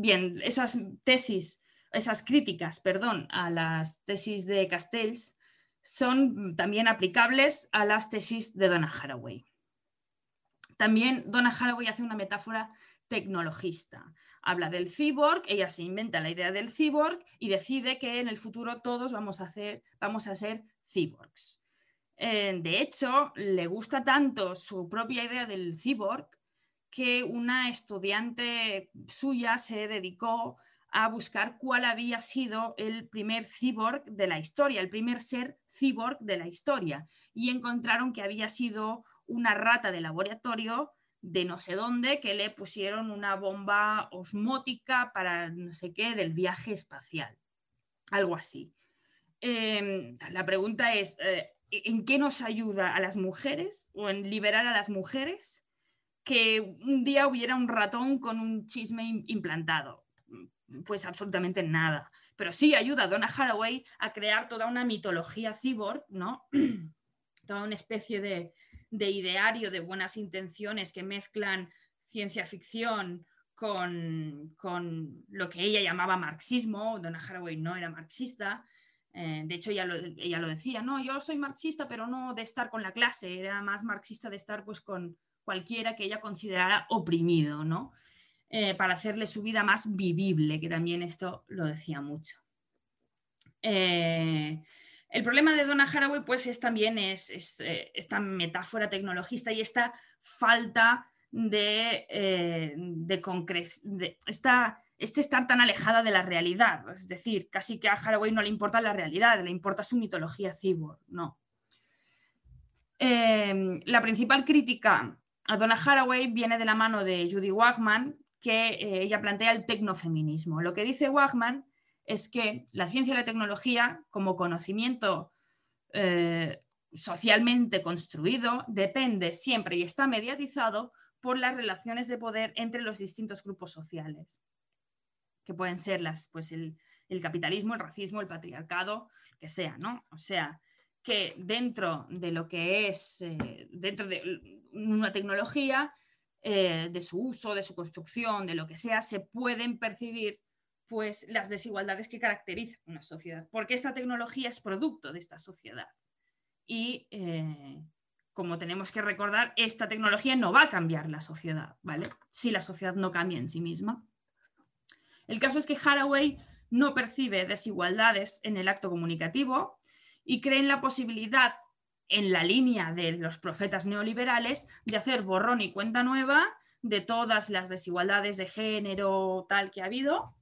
Bien, esas tesis, esas críticas, perdón, a las tesis de Castells son también aplicables a las tesis de Donna Haraway. También Donna Haraway hace una metáfora tecnologista. Habla del cyborg, ella se inventa la idea del cyborg y decide que en el futuro todos vamos a, hacer, vamos a ser cyborgs. Eh, de hecho, le gusta tanto su propia idea del cyborg que una estudiante suya se dedicó a buscar cuál había sido el primer cyborg de la historia, el primer ser cyborg de la historia. Y encontraron que había sido una rata de laboratorio de no sé dónde que le pusieron una bomba osmótica para no sé qué del viaje espacial. Algo así. Em, la pregunta es, eh, ¿en qué nos ayuda a las mujeres o en liberar a las mujeres que un día hubiera un ratón con un chisme implantado? Pues absolutamente nada. Pero sí ayuda a Donna Haraway a crear toda una mitología cyborg, ¿no? toda una especie de, de ideario de buenas intenciones que mezclan ciencia ficción con, lo que ella llamaba marxismo. Donna Haraway no era marxista. Eh, de hecho, ella lo, ella lo, decía, no, yo soy marxista, pero no de estar con la clase, era más marxista de estar pues, con cualquiera que ella considerara oprimido, ¿no? Eh, para hacerle su vida más vivible, que también esto lo decía mucho. Eh, el problema de Donna Haraway pues es también es, eh, esta metáfora tecnologista y esta falta de, eh, de, este estar tan alejada de la realidad. Es decir, casi que a Haraway no le importa la realidad, le importa su mitología cyborg. No. La principal crítica Donna Haraway viene de la mano de Judy Wagman, que eh, ella plantea el tecnofeminismo. Lo que dice Wagman es que la ciencia y la tecnología, como conocimiento eh, socialmente construido, depende siempre y está mediatizado por las relaciones de poder entre los distintos grupos sociales, que pueden ser las, pues el, capitalismo, el racismo, el patriarcado, que sea, ¿no? O sea, que dentro de lo que es, eh, dentro de una tecnología, eh, de su uso, de su construcción, de lo que sea, se pueden percibir pues las desigualdades que caracterizan una sociedad, porque esta tecnología es producto de esta sociedad. Y eh, como tenemos que recordar, esta tecnología no va a cambiar la sociedad, ¿vale? Si la sociedad no cambia en sí misma. El caso es que Haraway no percibe desigualdades en el acto comunicativo y cree en la posibilidad, en la línea de los profetas neoliberales, de hacer borrón y cuenta nueva de todas las desigualdades de género tal que ha habido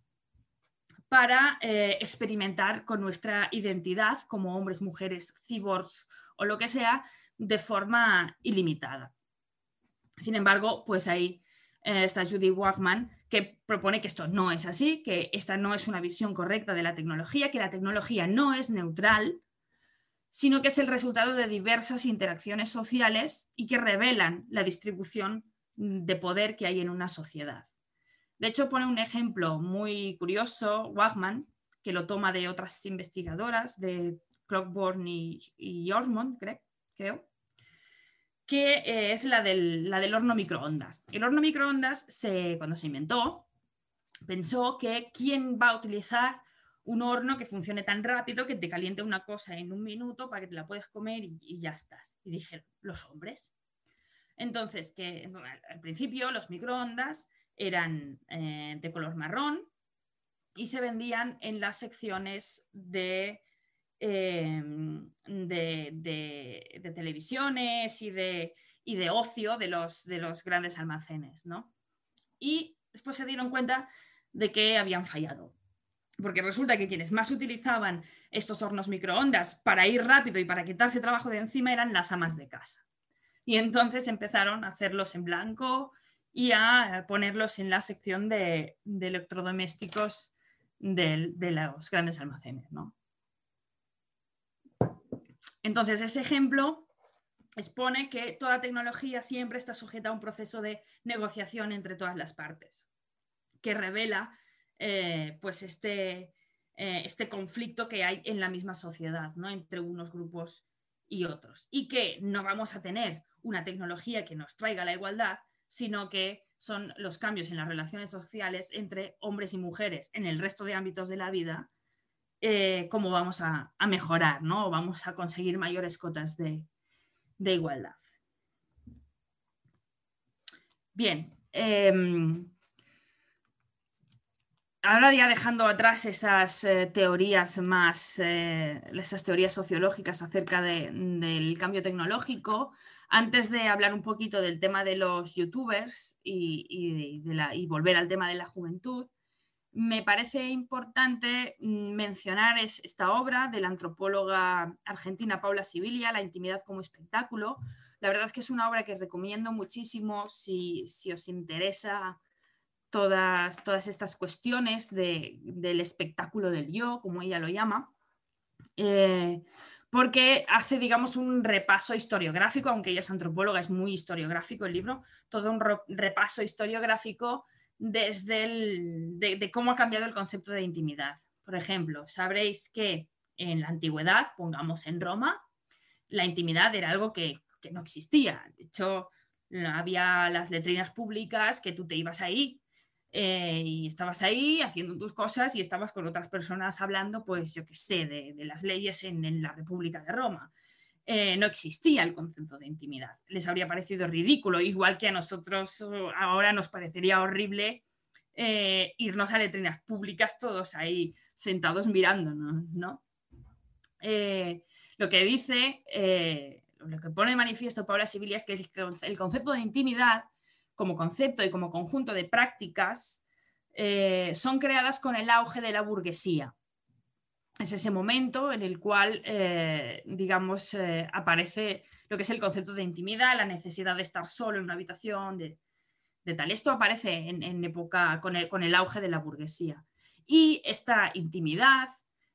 para eh, experimentar con nuestra identidad como hombres, mujeres, cyborgs o lo que sea, de forma ilimitada. Sin embargo, pues ahí eh, está Judy Wagman, que propone que esto no es así, que esta no es una visión correcta de la tecnología, que la tecnología no es neutral, sino que es el resultado de diversas interacciones sociales y que revelan la distribución de poder que hay en una sociedad. De hecho, pone un ejemplo muy curioso, Wagman, que lo toma de otras investigadoras, de Clockborn y, y Ormond, creo, que eh, es la del, la del, horno microondas. El horno microondas, se, cuando se inventó, pensó que quién va a utilizar un horno que funcione tan rápido que te caliente una cosa en un minuto para que te la puedes comer y, y ya estás. Y dijeron, los hombres. Entonces, que al principio los microondas eran eh, de color marrón y se vendían en las secciones de, em, de, televisiones y de, de ocio de los, de los, grandes almacenes. Y después se dieron cuenta de que habían fallado. Porque resulta que quienes más utilizaban estos hornos microondas para ir rápido y para quitarse trabajo de encima eran las amas de casa. Y entonces empezaron a hacerlos en blanco, y a ponerlos en la sección de, electrodomésticos de, los grandes almacenes. Entonces, ese ejemplo expone que toda tecnología siempre está sujeta a un proceso de negociación entre todas las partes, que revela eh, pues este, eh, este conflicto que hay en la misma sociedad, ¿no? entre unos grupos y otros. Y que no vamos a tener una tecnología que nos traiga la igualdad, sino que son los cambios en las relaciones sociales entre hombres y mujeres en el resto de ámbitos de la vida, eh, cómo vamos a, mejorar, ¿no? vamos a conseguir mayores cotas de, igualdad. Bien. Em, ahora ya dejando atrás esas eh, teorías más, eh, esas teorías sociológicas acerca del cambio tecnológico, antes de hablar un poquito del tema de los youtubers y, volver al tema de la juventud, me parece importante mm, mencionar esta obra de la antropóloga argentina Paula Sibilia, La intimidad como espectáculo. La verdad es que es una obra que recomiendo muchísimo si os interesa todas, todas estas cuestiones del espectáculo del yo, como ella lo llama, eh, porque hace, digamos, un repaso historiográfico, aunque ella es antropóloga, es muy historiográfico el libro, todo un repaso historiográfico desde el, de, cómo ha cambiado el concepto de intimidad. Por ejemplo, sabréis que en la antigüedad, pongamos en Roma, la intimidad era algo que, que no existía. De hecho, había las letrinas públicas que tú te ibas ahí eh, y estabas ahí haciendo tus cosas y estabas con otras personas hablando, pues yo qué sé, de, las leyes en, la República de Roma. Eh, no existía el concepto de intimidad. Les habría parecido ridículo, igual que a nosotros uh, ahora nos parecería horrible eh, irnos a letrinas públicas todos ahí sentados mirándonos, ¿no? lo que dice, lo que pone de manifiesto Paula Sibilia es que el concepto de intimidad como concepto y como conjunto de prácticas eh, son creadas con el auge de la burguesía. Es ese momento en el cual, eh, digamos, eh, aparece lo que es el concepto de intimidad, la necesidad de estar solo en una habitación, de, tal. Esto aparece en, época con el, con el auge de la burguesía. Y esta intimidad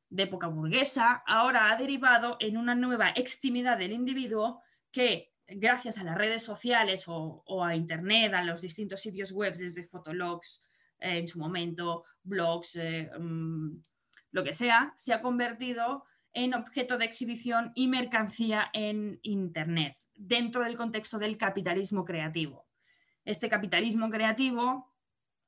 de época burguesa ahora ha derivado en una nueva extimidad del individuo que gracias a las redes sociales o, a Internet, a los distintos sitios web, desde Fotologs eh, en su momento, blogs, eh, mm, lo que sea, se ha convertido en objeto de exhibición y mercancía en Internet, dentro del contexto del capitalismo creativo. Este capitalismo creativo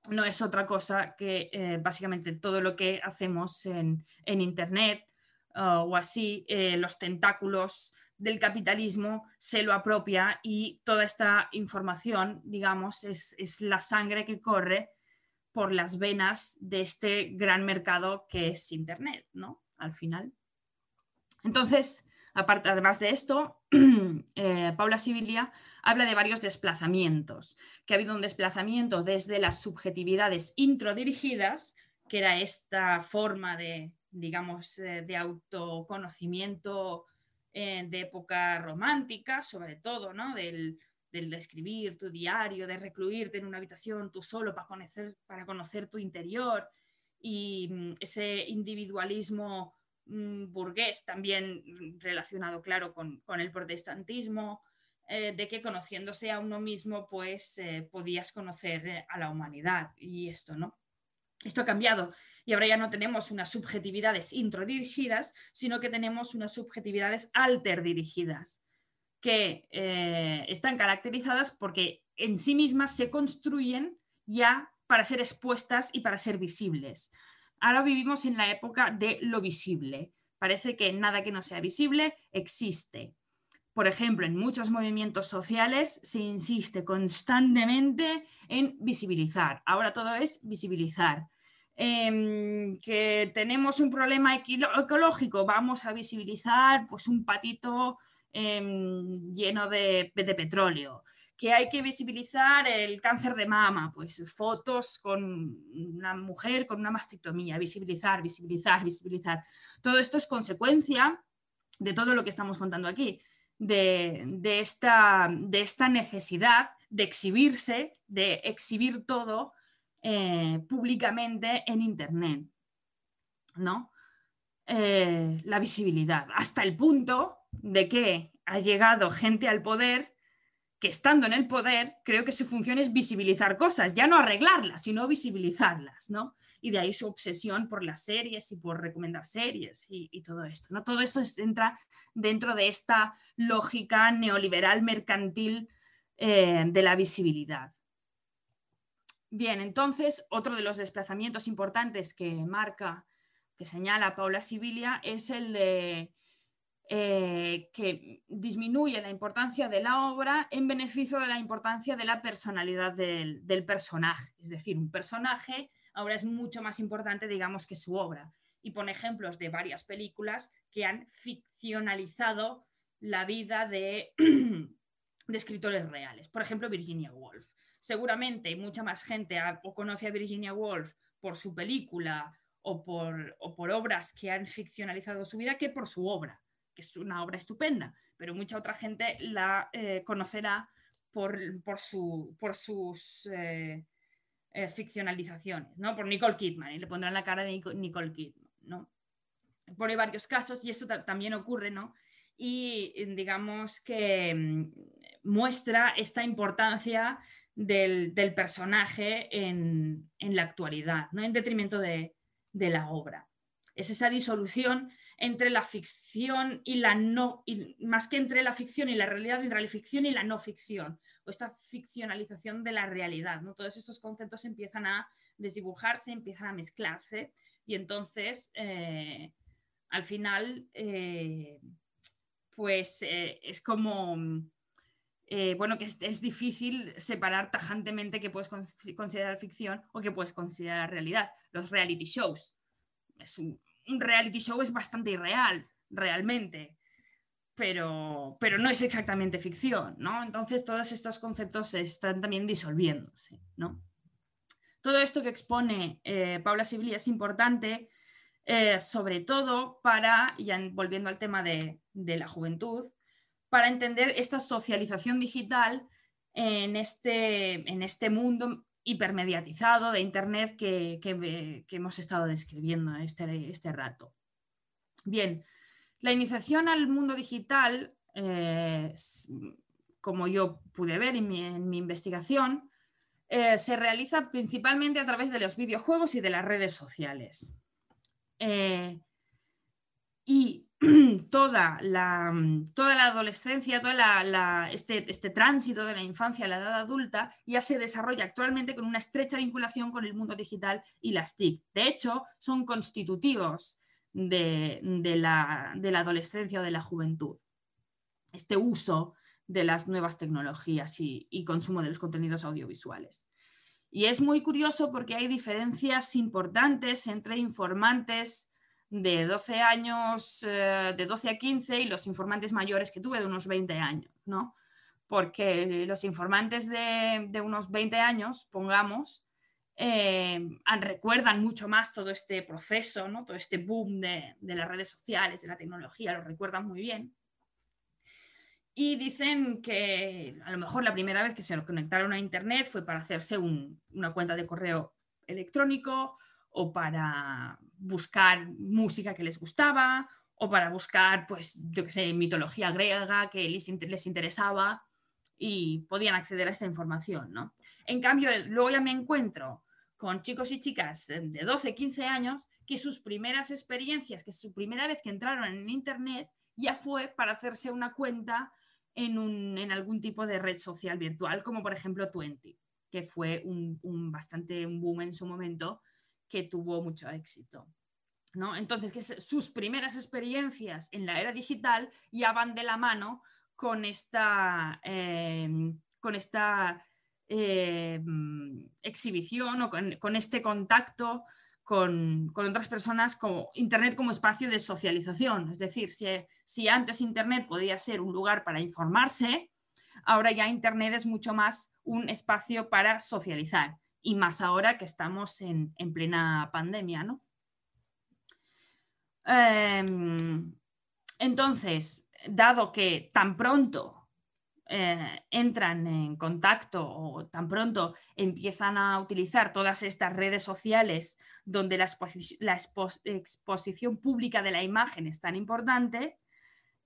no es otra cosa que eh, básicamente todo lo que hacemos en, Internet o así, los tentáculos del capitalismo se lo apropia y toda esta información, digamos, es, la sangre que corre por las venas de este gran mercado que es Internet, ¿no? Al final. Entonces, aparte, además de esto, eh, Paula Sibilia habla de varios desplazamientos, que ha habido un desplazamiento desde las subjetividades introdirigidas, que era esta forma de, digamos, eh, de autoconocimiento eh, de época romántica, sobre todo, ¿no? Del, escribir tu diario, de recluirte en una habitación tú solo para conocer, para conocer tu interior y mm, ese individualismo mm, burgués también relacionado, claro, con, el protestantismo, eh, de que conociéndose a uno mismo, pues eh, podías conocer a la humanidad y esto, ¿no? Esto ha cambiado y ahora ya no tenemos unas subjetividades introdirigidas, sino que tenemos unas subjetividades alterdirigidas, que eh, están caracterizadas porque en sí mismas se construyen ya para ser expuestas y para ser visibles. Ahora vivimos en la época de lo visible. Parece que nada que no sea visible existe. Por ejemplo, en muchos movimientos sociales se insiste constantemente en visibilizar. Ahora todo es visibilizar. Em, que tenemos un problema ecológico, vamos a visibilizar pues, un patito em, lleno de, petróleo. Que hay que visibilizar el cáncer de mama, pues fotos con una mujer con una mastectomía, visibilizar, visibilizar, visibilizar. Todo esto es consecuencia de todo lo que estamos contando aquí, de, esta, necesidad de exhibirse, de exhibir todo eh, públicamente en Internet. ¿no? Eh, la visibilidad, hasta el punto de que ha llegado gente al poder que estando en el poder, creo que su función es visibilizar cosas, ya no arreglarlas, sino visibilizarlas, ¿no? Y de ahí su obsesión por las series y por recomendar series y, todo esto, ¿no? Todo eso entra dentro de esta lógica neoliberal mercantil eh, de la visibilidad. Bien, entonces, otro de los desplazamientos importantes que marca, que señala Paula Sibilia, es el de eh, que disminuye la importancia de la obra en beneficio de la importancia de la personalidad del, personaje. Es decir, un personaje ahora es mucho más importante, digamos, que su obra. Y pone ejemplos de varias películas que han ficcionalizado la vida de, escritores reales. Por ejemplo, Virginia Woolf. Seguramente mucha más gente o conoce a Virginia Woolf por su película o por, obras que han ficcionalizado su vida que por su obra, que es una obra estupenda, pero mucha otra gente la eh, conocerá por sus eh, eh, ficcionalizaciones, ¿no? Por Nicole Kidman, y le pondrán la cara de Nicole Kidman, ¿no? Pone varios casos y eso también ocurre, ¿no? Y digamos que mm, muestra esta importancia del, personaje en, la actualidad, ¿no? en detrimento de, de la obra. Es esa disolución entre la ficción y la no, más que entre la ficción y la realidad, entre la ficción y la no ficción, o esta ficcionalización de la realidad. ¿no? Todos estos conceptos empiezan a desdibujarse, empiezan a mezclarse y entonces eh, al final eh, pues eh, es como bueno que es, difícil separar tajantemente que puedes considerar ficción o que puedes considerar realidad. Los reality shows es un, un reality show es bastante irreal, realmente, pero, pero no es exactamente ficción, ¿no? Entonces todos estos conceptos están también disolviéndose, ¿no? Todo esto que expone eh, Paula Sibili es importante, eh, sobre todo para, ya volviendo al tema de, de, la juventud, para entender esta socialización digital en este, en este mundo hipermediatizado de Internet que, hemos estado describiendo este, este rato. Bien, la iniciación al mundo digital, eh, como yo pude ver en mi, investigación, eh, se realiza principalmente a través de los videojuegos y de las redes sociales. Eh, y toda la, toda la adolescencia, todo este, este, tránsito de la infancia a la edad adulta ya se desarrolla actualmente con una estrecha vinculación con el mundo digital y las TIC. De hecho, son constitutivos de, la, adolescencia o de la juventud. Este uso de las nuevas tecnologías y, y consumo de los contenidos audiovisuales. Y es muy curioso porque hay diferencias importantes entre informantes de 12 años, eh, de 12 a 15 y los informantes mayores que tuve de unos 20 años, ¿no? Porque los informantes de, unos 20 años, pongamos, eh, recuerdan mucho más todo este proceso, ¿no? todo este boom de, las redes sociales, de la tecnología, lo recuerdan muy bien. Y dicen que a lo mejor la primera vez que se conectaron a Internet fue para hacerse una cuenta de correo electrónico o para buscar música que les gustaba o para buscar, pues, yo qué sé, mitología griega que les, les interesaba y podían acceder a esa información, ¿no? En cambio, luego ya me encuentro con chicos y chicas de 12, 15 años que sus primeras experiencias, que su primera vez que entraron en Internet ya fue para hacerse una cuenta en, un, en algún tipo de red social virtual, como por ejemplo Twenty, que fue un, un bastante un boom en su momento que tuvo mucho éxito. ¿no? Entonces, que sus primeras experiencias en la era digital ya van de la mano con esta, em, con esta em, exhibición o con, este contacto con, otras personas, como Internet como espacio de socialización. Es decir, si, si antes Internet podía ser un lugar para informarse, ahora ya Internet es mucho más un espacio para socializar y más ahora que estamos en, plena pandemia, ¿no? Em, entonces, dado que tan pronto eh, entran en contacto o tan pronto empiezan a utilizar todas estas redes sociales donde la, exposición pública de la imagen es tan importante,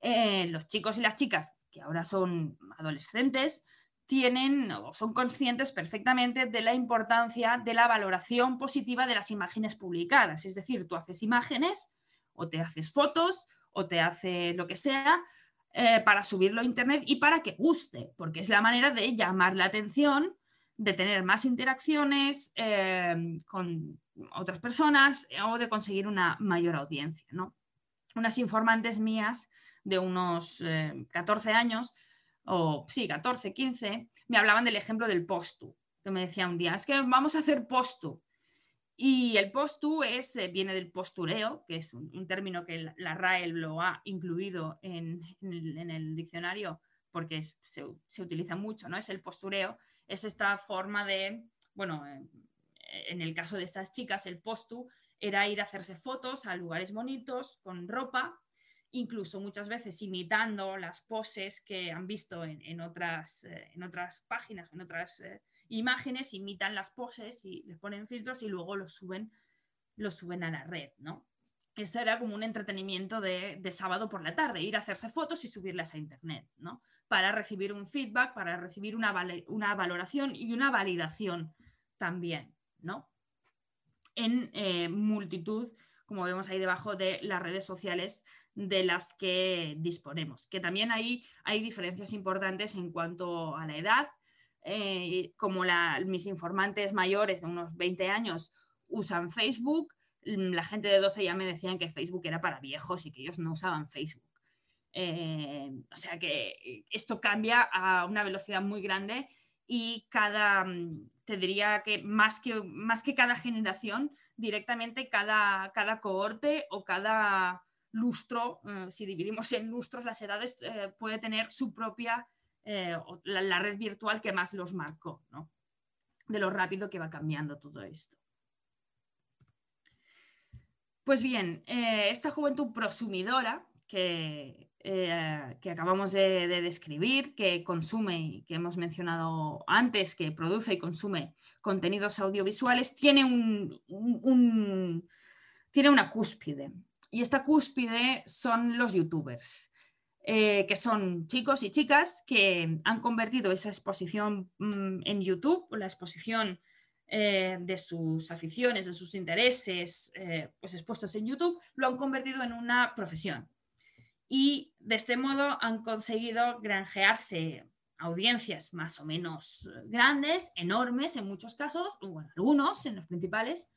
eh, los chicos y las chicas que ahora son adolescentes tienen o son conscientes perfectamente de la importancia de la valoración positiva de las imágenes publicadas. Es decir, tú haces imágenes o te haces fotos o te haces lo que sea eh, para subirlo a Internet y para que guste, porque es la manera de llamar la atención, de tener más interacciones eh, con otras personas o de conseguir una mayor audiencia. ¿no? Unas informantes mías de unos 14 eh, años o sí, 14, 15, me hablaban del ejemplo del postu, que me decía un día, es que vamos a hacer postu. Y el postu es, eh, viene del postureo, que es un, término que la, RAE lo ha incluido en, el, diccionario porque se, utiliza mucho, ¿no? Es el postureo, es esta forma de, bueno, en el caso de estas chicas, el postu era ir a hacerse fotos a lugares bonitos, con ropa, incluso muchas veces imitando las poses que han visto en, otras, eh, en otras páginas, en otras eh, imágenes, imitan las poses y les ponen filtros y luego los suben, los suben a la red, ¿no? Eso era como un entretenimiento de, sábado por la tarde, ir a hacerse fotos y subirlas a internet, ¿no? Para recibir un feedback, para recibir una, una valoración y una validación también, ¿no? En eh, multitud, como vemos ahí debajo, de las redes sociales de las que disponemos. Que también ahí hay diferencias importantes en cuanto a la edad, eh, como mis informantes mayores de unos 20 años usan Facebook, mm, la gente de 12 ya me decían que Facebook era para viejos y que ellos no usaban Facebook. Eh, o sea que esto cambia a una velocidad muy grande y cada, mm, te diría que más que, más que cada generación, directamente cada, cada cohorte o cada lustro, eh, si dividimos en lustros las edades, puede tener su propia eh, la, red virtual que más los marcó, ¿no? de lo rápido que va cambiando todo esto. Pues bien, eh, esta juventud prosumidora que, eh, que acabamos de, describir, que consume y que hemos mencionado antes, que produce y consume contenidos audiovisuales, tiene, un, tiene una cúspide. Y esta cúspide son los youtubers. Eh, que son chicos y chicas que han convertido esa exposición mm, en YouTube, la exposición eh, de sus aficiones, de sus intereses, pues expuestos en YouTube, lo han convertido en una profesión. Y de este modo han conseguido granjearse audiencias más o menos grandes, enormes en muchos casos, o algunos en los principales,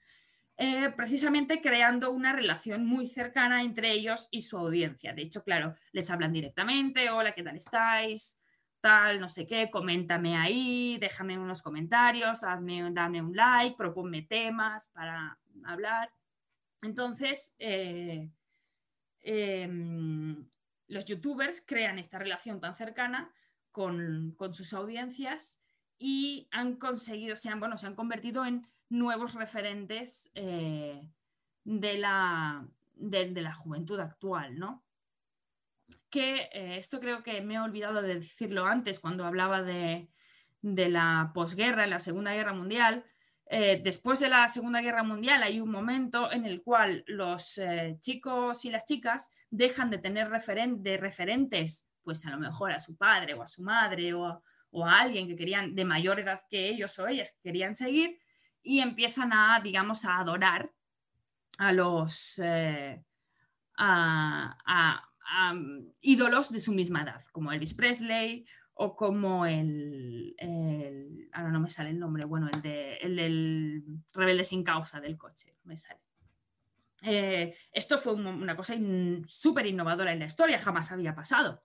eh, precisamente creando una relación muy cercana entre ellos y su audiencia. De hecho, claro, les hablan directamente, hola, ¿qué tal estáis? Tal, no sé qué, coméntame ahí, déjame unos comentarios, hazme, dame un like, proponme temas para hablar. Entonces, eh, em, los youtubers crean esta relación tan cercana con, sus audiencias y han conseguido, se han, bueno, se han convertido en nuevos referentes eh, de, la, de, la, juventud actual, ¿no? Que eh, esto creo que me he olvidado de decirlo antes cuando hablaba de, la posguerra, la Segunda Guerra Mundial. Eh, después de la Segunda Guerra Mundial hay un momento en el cual los chicos y las chicas dejan de tener de referentes, pues a lo mejor a su padre o a su madre o, a alguien que querían de mayor edad que ellos o ellas que querían seguir y empiezan a, digamos, a adorar a los eh, a, ídolos de su misma edad, como Elvis Presley o como el, ahora no me sale el nombre, bueno, el, de, el del rebelde sin causa del coche, me sale. Eh, esto fue una cosa súper innovadora en la historia, jamás había pasado.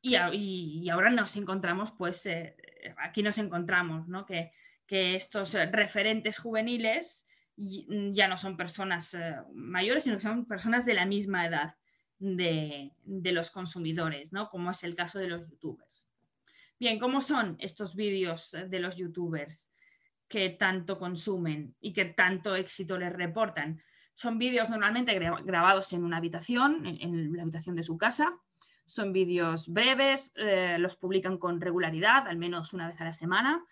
Y, ahora nos encontramos, pues, eh, aquí nos encontramos, ¿no? Que estos eh, referentes juveniles mm, ya no son personas mayores, sino que son personas de la misma edad de, los consumidores, ¿no? como es el caso de los youtubers. Bien, ¿cómo son estos vídeos eh, de los youtubers que tanto consumen y que tanto éxito les reportan? Son vídeos normalmente grabados en una habitación, en, la habitación de su casa. Son vídeos breves, los publican con regularidad, al menos una vez a la semana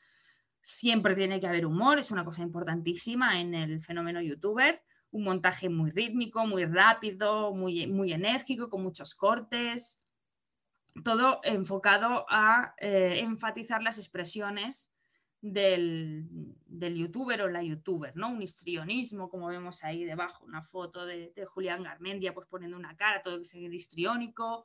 Siempre tiene que haber humor, es una cosa importantísima en el fenómeno youtuber. Un montaje muy rítmico, muy rápido, muy, muy enérgico, con muchos cortes. Todo enfocado a eh, enfatizar las expresiones del, youtuber o la youtuber, ¿no? Un histrionismo, como vemos ahí debajo, una foto de, Julián Garmendia pues poniendo una cara, todo ese histriónico,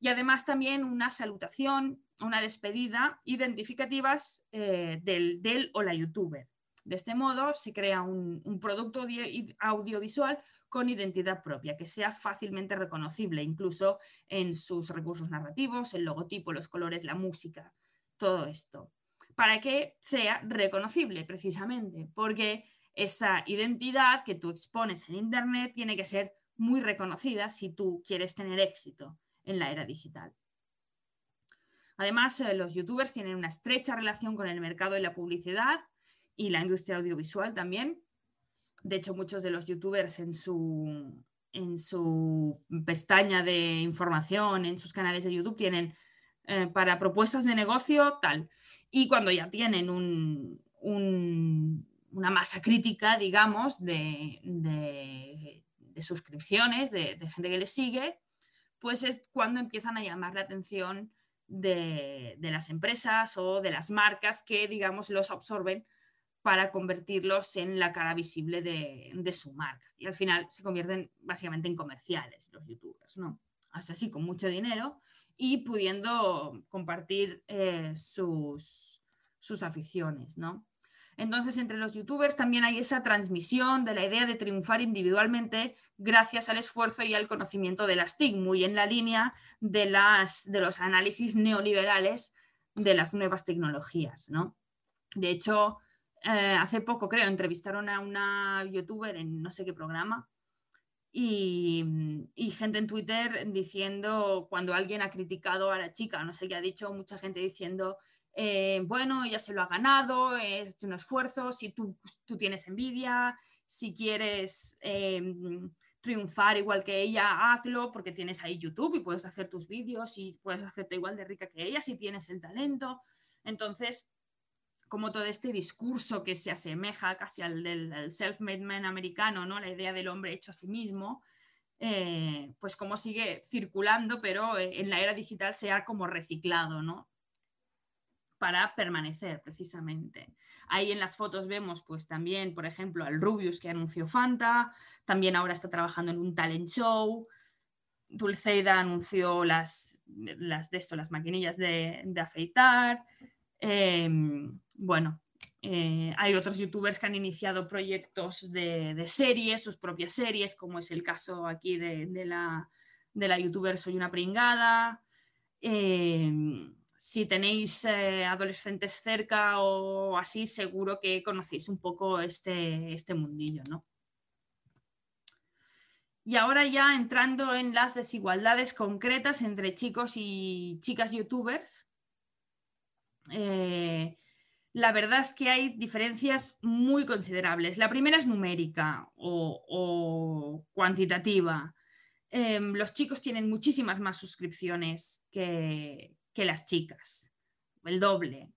y además también una salutación, una despedida identificativas eh, del, o la youtuber. De este modo se crea un, producto audiovisual con identidad propia, que sea fácilmente reconocible, incluso en sus recursos narrativos, el logotipo, los colores, la música, todo esto. para que sea reconocible precisamente, porque esa identidad que tú expones en Internet tiene que ser muy reconocida si tú quieres tener éxito en la era digital. Además, eh, los youtubers tienen una estrecha relación con el mercado de la publicidad y la industria audiovisual también. De hecho, muchos de los youtubers en su, en su pestaña de información, en sus canales de YouTube, tienen eh, para propuestas de negocio tal. Y cuando ya tienen una masa crítica, digamos, de, suscripciones, de, gente que les sigue, pues es cuando empiezan a llamar la atención de, las empresas o de las marcas que, digamos, los absorben para convertirlos en la cara visible de, su marca. Y al final se convierten básicamente en comerciales los youtubers, ¿no? Así, con mucho dinero y pudiendo compartir eh, sus, sus aficiones, ¿no? Entonces, entre los youtubers también hay esa transmisión de la idea de triunfar individualmente gracias al esfuerzo y al conocimiento de las TIC, muy en la línea de, las, de los análisis neoliberales de las nuevas tecnologías. ¿no? De hecho, eh, hace poco, creo, entrevistaron a una youtuber en no sé qué programa y, gente en Twitter diciendo, cuando alguien ha criticado a la chica, no sé qué ha dicho, mucha gente diciendo eh, bueno, ella se lo ha ganado, es un esfuerzo, si tú, tú tienes envidia, si quieres em, triunfar igual que ella, hazlo porque tienes ahí YouTube y puedes hacer tus vídeos y puedes hacerte igual de rica que ella si tienes el talento. Entonces, como todo este discurso que se asemeja casi al del self-made man americano, ¿no? la idea del hombre hecho a sí mismo, eh, pues como sigue circulando, pero eh, en la era digital se ha como reciclado, ¿no? para permanecer precisamente. Ahí en las fotos vemos pues también, por ejemplo, al Rubius que anunció Fanta, también ahora está trabajando en un talent show, Dulceida anunció las, las de esto, las maquinillas de, afeitar. Em, bueno, eh, hay otros youtubers que han iniciado proyectos de, series, sus propias series, como es el caso aquí de, la, de la youtuber Soy una pringada. Em, si tenéis eh, adolescentes cerca o así, seguro que conocéis un poco este, este mundillo, ¿no? Y ahora ya entrando en las desigualdades concretas entre chicos y chicas youtubers, eh, la verdad es que hay diferencias muy considerables. La primera es numérica o, cuantitativa. Em, los chicos tienen muchísimas más suscripciones que, que las chicas, el doble.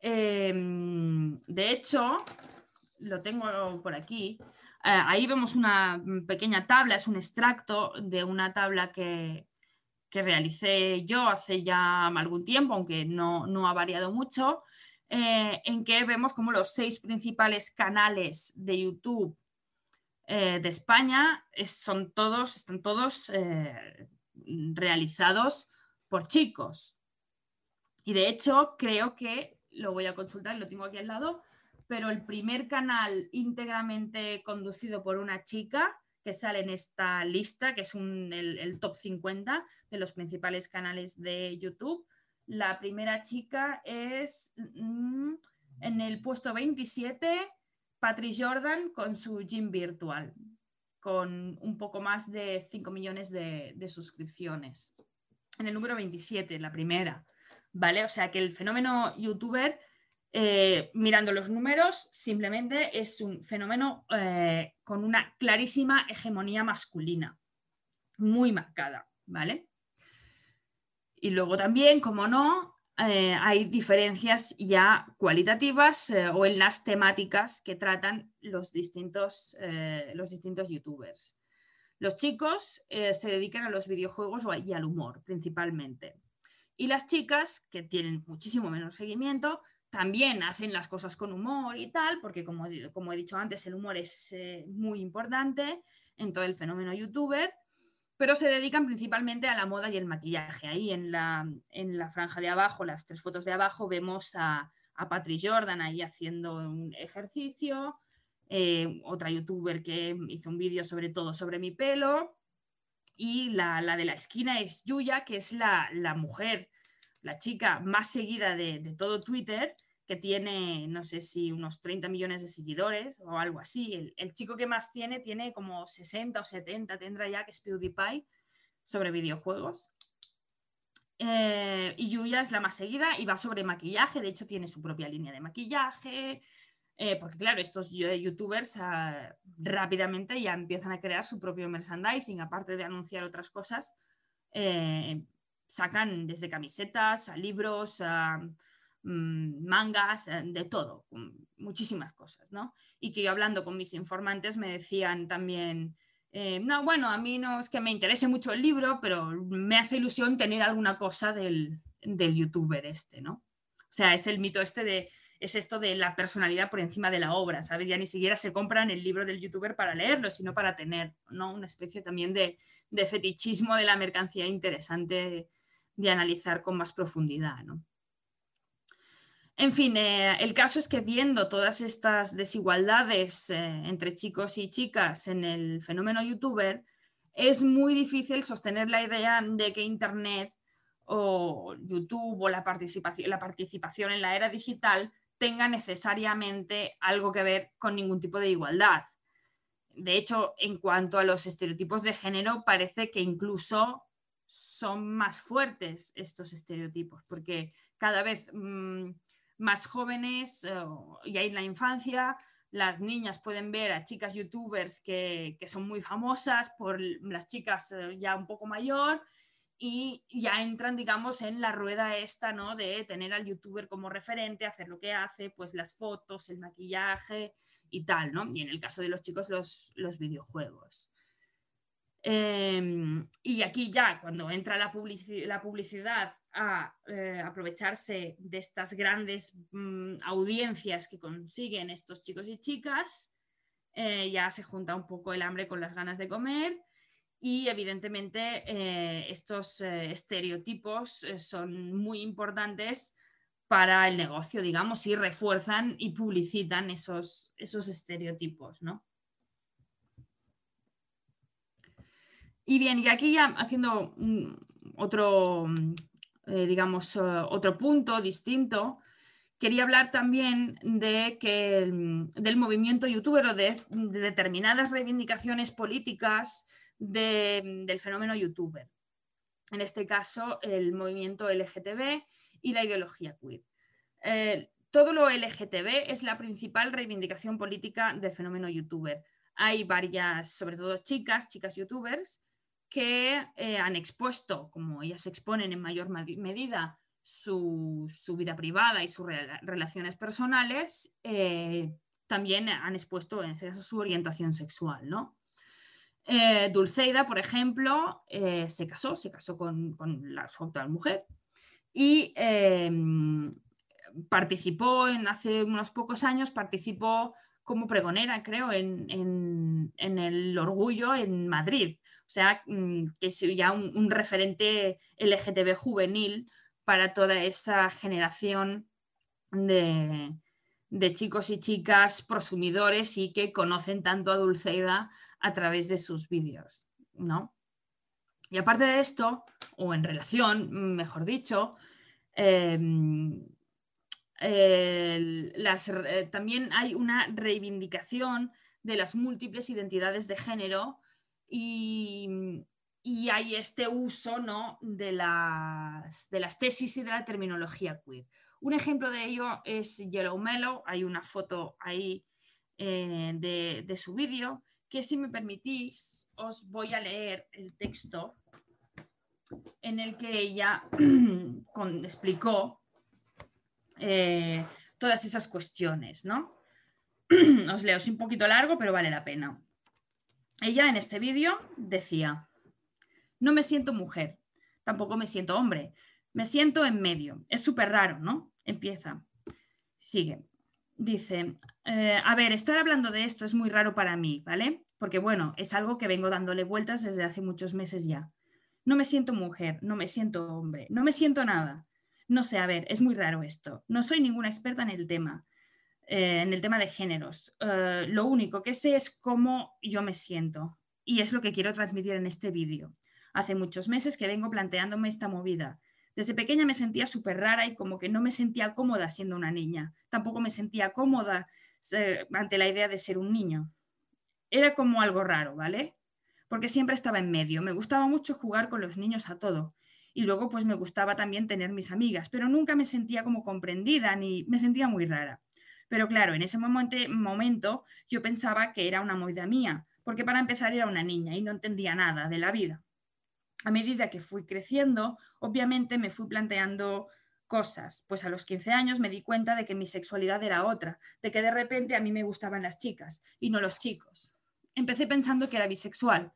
Em, de hecho, lo tengo por aquí. Eh, ahí vemos una pequeña tabla, es un extracto de una tabla que, realicé yo hace ya algún tiempo, aunque no, ha variado mucho, eh, en que vemos como los seis principales canales de YouTube eh, de España son todos, están todos realizados por chicos. Y de hecho, creo que, lo voy a consultar, lo tengo aquí al lado, pero el primer canal íntegramente conducido por una chica que sale en esta lista, que es el, top 50 de los principales canales de YouTube. La primera chica es mm, en el puesto 27, Patrick Jordan con su gym virtual, con un poco más de 5 millones de, de suscripciones en el número 27, la primera, ¿vale? O sea que el fenómeno youtuber, eh, mirando los números, simplemente es un fenómeno eh, con una clarísima hegemonía masculina, muy marcada, ¿vale? Y luego también, como no, eh, hay diferencias ya cualitativas o en las temáticas que tratan los distintos, los distintos youtubers. Los chicos eh, se dedican a los videojuegos y al humor principalmente. Y las chicas, que tienen muchísimo menos seguimiento, también hacen las cosas con humor y tal, porque como, como he dicho antes, el humor es eh, muy importante en todo el fenómeno youtuber, pero se dedican principalmente a la moda y el maquillaje. Ahí en la, en la franja de abajo, las tres fotos de abajo, vemos a, a Patrick Jordan ahí haciendo un ejercicio, eh, otra youtuber que hizo un vídeo sobre todo sobre mi pelo, y la, de la esquina es Yuya, que es la, mujer, la chica más seguida de, todo Twitter, que tiene, no sé si unos 30 millones de seguidores o algo así. El, chico que más tiene tiene como 60 o 70, tendrá ya que es PewDiePie sobre videojuegos. Eh, y Yuya es la más seguida y va sobre maquillaje, de hecho tiene su propia línea de maquillaje, eh, porque claro, estos youtubers ah, rápidamente ya empiezan a crear su propio merchandising, aparte de anunciar otras cosas, eh, sacan desde camisetas a libros, a mangas, de todo, muchísimas cosas, ¿no? Y que yo hablando con mis informantes me decían también, eh, no, bueno, a mí no es que me interese mucho el libro, pero me hace ilusión tener alguna cosa del, del youtuber este, ¿no? O sea, es el mito este de, es esto de la personalidad por encima de la obra, ¿sabes? Ya ni siquiera se compran el libro del youtuber para leerlo, sino para tener, ¿no? Una especie también de, de fetichismo de la mercancía interesante de, de analizar con más profundidad, ¿no? En fin, eh, el caso es que viendo todas estas desigualdades eh, entre chicos y chicas en el fenómeno youtuber, es muy difícil sostener la idea de que Internet o YouTube o la participación, la participación en la era digital tenga necesariamente algo que ver con ningún tipo de igualdad. De hecho, en cuanto a los estereotipos de género, parece que incluso son más fuertes estos estereotipos, porque cada vez mm, más jóvenes eh, y ahí en la infancia, las niñas pueden ver a chicas youtubers que, son muy famosas por las chicas eh, ya un poco mayor y ya entran, digamos, en la rueda esta, ¿no? De tener al youtuber como referente, hacer lo que hace, pues las fotos, el maquillaje y tal, ¿no? Y en el caso de los chicos, los, los videojuegos. Em, y aquí ya, cuando entra la publicidad a eh, aprovecharse de estas grandes mm, audiencias que consiguen estos chicos y chicas, eh, ya se junta un poco el hambre con las ganas de comer y evidentemente eh, estos estereotipos son muy importantes para el negocio, digamos, y refuerzan y publicitan esos, esos estereotipos, ¿no? Y bien, y aquí ya haciendo otro, eh, digamos, eh, otro punto distinto, quería hablar también de que, del movimiento youtuber o de, determinadas reivindicaciones políticas del fenómeno youtuber. En este caso, el movimiento LGTB y la ideología queer. Eh, todo lo LGTB es la principal reivindicación política del fenómeno youtuber. Hay varias, sobre todo chicas, chicas youtubers, que eh, han expuesto, como ellas exponen en mayor medida, su, vida privada y sus relaciones personales, eh, también han expuesto en ese su orientación sexual. ¿no? Eh, Dulceida, por ejemplo, se casó, se casó con, la, su mujer y em, participó en hace unos pocos años, participó como pregonera, creo, en, el orgullo en Madrid. O sea, mm, que es ya un, referente LGTB juvenil para toda esa generación de, chicos y chicas prosumidores y que conocen tanto a Dulceida a través de sus vídeos, ¿no? Y aparte de esto, o en relación, mejor dicho, em, también hay una reivindicación de las múltiples identidades de género y, hay este uso ¿no? de, las, de, las, tesis y de la terminología queer. Un ejemplo de ello es Yellow Mellow, hay una foto ahí eh, de, su vídeo, que si me permitís os voy a leer el texto en el que ella explicó eh, todas esas cuestiones, ¿no? Os leo, es un poquito largo, pero vale la pena. Ella en este vídeo decía, no me siento mujer, tampoco me siento hombre, me siento en medio. Es súper raro, ¿no? Empieza. Sigue. Dice, eh, a ver, estar hablando de esto es muy raro para mí, ¿vale? Porque bueno, es algo que vengo dándole vueltas desde hace muchos meses ya. No me siento mujer, no me siento hombre, no me siento nada. No sé, a ver, es muy raro esto. No soy ninguna experta en el tema, eh, en el tema de géneros. Eh, lo único que sé es cómo yo me siento y es lo que quiero transmitir en este vídeo. Hace muchos meses que vengo planteándome esta movida. Desde pequeña me sentía súper rara y como que no me sentía cómoda siendo una niña. Tampoco me sentía cómoda eh, ante la idea de ser un niño. Era como algo raro, ¿vale? Porque siempre estaba en medio. Me gustaba mucho jugar con los niños a todo. Y luego pues me gustaba también tener mis amigas, pero nunca me sentía como comprendida ni me sentía muy rara. Pero claro, en ese momento, yo pensaba que era una movida mía, porque para empezar era una niña y no entendía nada de la vida. A medida que fui creciendo, obviamente me fui planteando cosas, pues a los 15 años me di cuenta de que mi sexualidad era otra, de que de repente a mí me gustaban las chicas y no los chicos. Empecé pensando que era bisexual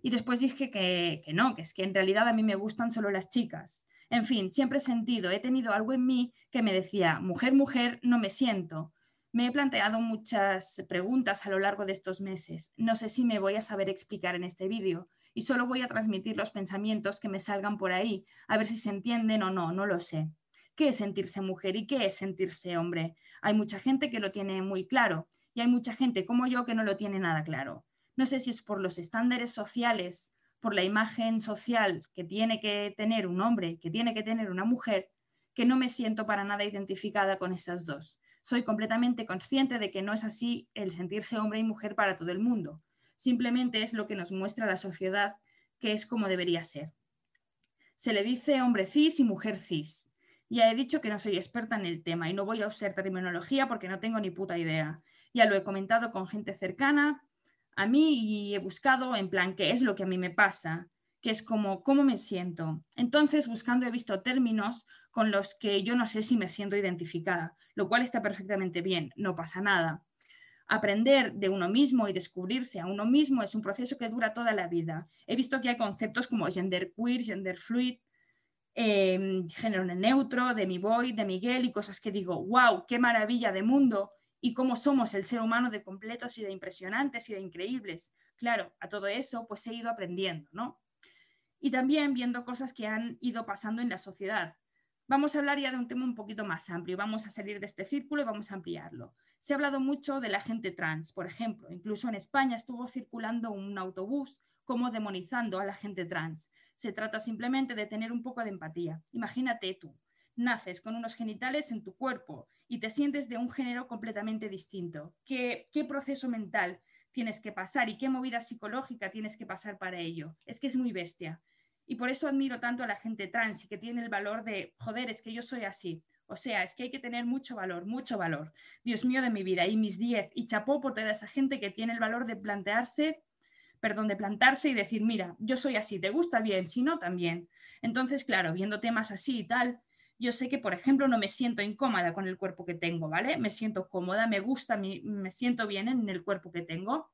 y después dije que, que no, que es que en realidad a mí me gustan solo las chicas. En fin, siempre he sentido, he tenido algo en mí que me decía, mujer, mujer, no me siento. Me he planteado muchas preguntas a lo largo de estos meses. No sé si me voy a saber explicar en este vídeo y solo voy a transmitir los pensamientos que me salgan por ahí, a ver si se entienden o no, no lo sé. ¿Qué es sentirse mujer y qué es sentirse hombre? Hay mucha gente que lo tiene muy claro y hay mucha gente como yo que no lo tiene nada claro. No sé si es por los estándares sociales, por la imagen social que tiene que tener un hombre, que tiene que tener una mujer, que no me siento para nada identificada con esas dos soy completamente consciente de que no es así el sentirse hombre y mujer para todo el mundo. Simplemente es lo que nos muestra la sociedad que es como debería ser. Se le dice hombre cis y mujer cis. Ya he dicho que no soy experta en el tema y no voy a usar terminología porque no tengo ni puta idea. Ya lo he comentado con gente cercana a mí y he buscado en plan qué es lo que a mí me pasa, que es como cómo me siento. Entonces, buscando he visto términos con los que yo no sé si me siento identificada, lo cual está perfectamente bien, no pasa nada. Aprender de uno mismo y descubrirse a uno mismo es un proceso que dura toda la vida. He visto que hay conceptos como gender queer, gender fluid, em, género neutro, de mi boy, de Miguel y cosas que digo, wow, qué maravilla de mundo y cómo somos el ser humano de completos y de impresionantes y de increíbles. Claro, a todo eso pues he ido aprendiendo, ¿no? y también viendo cosas que han ido pasando en la sociedad. Vamos a hablar ya de un tema un poquito más amplio, vamos a salir de este círculo y vamos a ampliarlo. Se ha hablado mucho de la gente trans, por ejemplo, incluso en España estuvo circulando un autobús como demonizando a la gente trans. Se trata simplemente de tener un poco de empatía. Imagínate tú, naces con unos genitales en tu cuerpo y te sientes de un género completamente distinto. ¿Qué, qué proceso mental tienes que pasar y qué movida psicológica tienes que pasar para ello? Es que es muy bestia. Y por eso admiro tanto a la gente trans y que tiene el valor de, joder, es que yo soy así. O sea, es que hay que tener mucho valor, mucho valor. Dios mío de mi vida y mis 10. Y chapó por toda esa gente que tiene el valor de plantearse, perdón, de plantarse y decir, mira, yo soy así, te gusta bien, si no, también. Entonces, claro, viendo temas así y tal, yo sé que, por ejemplo, no me siento incómoda con el cuerpo que tengo, ¿vale? Me siento cómoda, me gusta, me siento bien en el cuerpo que tengo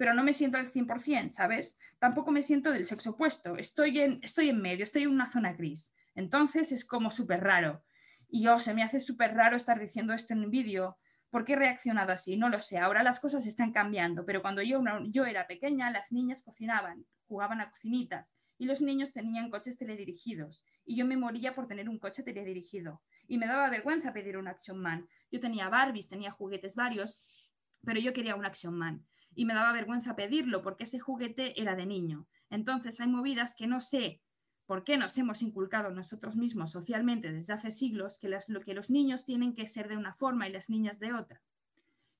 pero no me siento al 100%, ¿sabes? Tampoco me siento del sexo opuesto, estoy en, estoy en medio, estoy en una zona gris. Entonces es como súper raro. Y yo, se me hace súper raro estar diciendo esto en un vídeo. ¿Por qué he reaccionado así? No lo sé. Ahora las cosas están cambiando, pero cuando yo, yo era pequeña, las niñas cocinaban, jugaban a cocinitas y los niños tenían coches teledirigidos. Y yo me moría por tener un coche teledirigido. Y me daba vergüenza pedir un Action Man. Yo tenía Barbies, tenía juguetes varios, pero yo quería un Action Man y me daba vergüenza pedirlo porque ese juguete era de niño. Entonces hay movidas que no sé por qué nos hemos inculcado nosotros mismos socialmente desde hace siglos que, que los niños tienen que ser de una forma y las niñas de otra.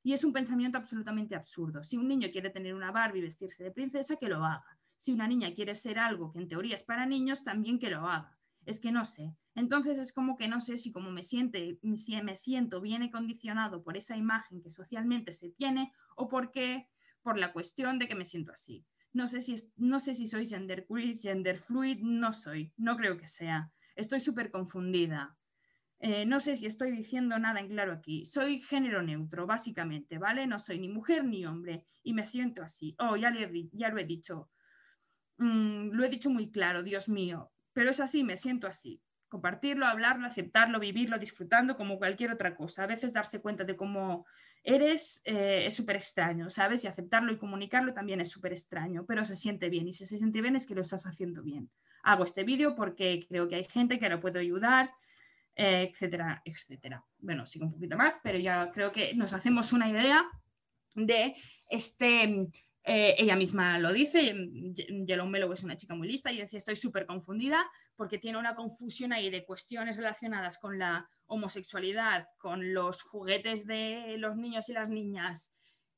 Y es un pensamiento absolutamente absurdo. Si un niño quiere tener una Barbie y vestirse de princesa, que lo haga. Si una niña quiere ser algo que en teoría es para niños, también que lo haga. Es que no sé. Entonces es como que no sé si como me, siente, si me siento viene condicionado por esa imagen que socialmente se tiene o porque por la cuestión de que me siento así. No sé si, no sé si soy gender queer, gender fluid, no soy, no creo que sea. Estoy súper confundida. Eh, no sé si estoy diciendo nada en claro aquí. Soy género neutro, básicamente, ¿vale? No soy ni mujer ni hombre y me siento así. Oh, ya, ya lo he dicho. Mm, lo he dicho muy claro, Dios mío. Pero es así, me siento así. Compartirlo, hablarlo, aceptarlo, vivirlo, disfrutando como cualquier otra cosa. A veces darse cuenta de cómo eres, eh, es súper extraño, ¿sabes? Y aceptarlo y comunicarlo también es súper extraño, pero se siente bien y si se siente bien es que lo estás haciendo bien. Hago este vídeo porque creo que hay gente que lo puede ayudar, eh, etcétera, etcétera. Bueno, sigo un poquito más, pero ya creo que nos hacemos una idea de este Eh, ella misma lo dice, Yellow Mellow es una chica muy lista y decía, estoy súper confundida porque tiene una confusión ahí de cuestiones relacionadas con la homosexualidad, con los juguetes de los niños y las niñas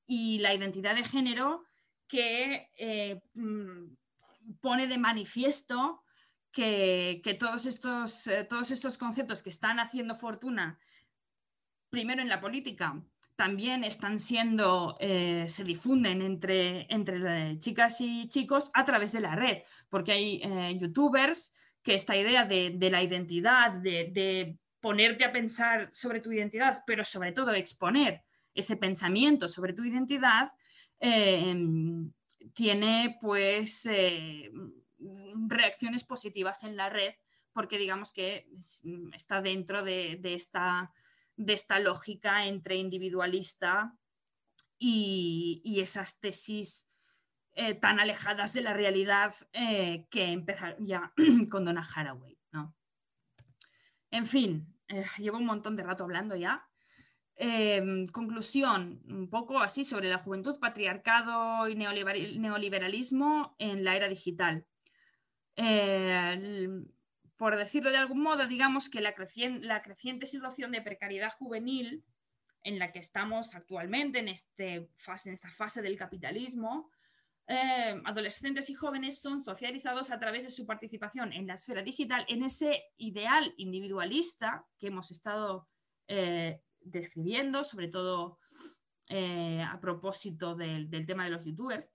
y la identidad de género que eh, mm, pone de manifiesto que, todos, estos, eh, todos estos conceptos que están haciendo fortuna, primero en la política, también están siendo, eh, se difunden entre, entre chicas y chicos a través de la red, porque hay youtubers que esta idea de, la identidad, de, ponerte a pensar sobre tu identidad, pero sobre todo exponer ese pensamiento sobre tu identidad, tiene pues eh, reacciones positivas en la red porque digamos que está dentro de, esta, de esta, lógica entre individualista y, esas tesis eh, tan alejadas de la realidad eh, que empezaron ya con Donna Haraway. En fin, llevo un montón de rato hablando ya. Em, conclusión, un poco así sobre la juventud, patriarcado y neoliberalismo en la era digital. Eh, por decirlo de algún modo, digamos que la, creciente situación de precariedad juvenil en la que estamos actualmente, en, este esta fase del capitalismo, eh, adolescentes y jóvenes son socializados a través de su participación en la esfera digital, en ese ideal individualista que hemos estado eh, describiendo, sobre todo eh, a propósito del, tema de los youtubers,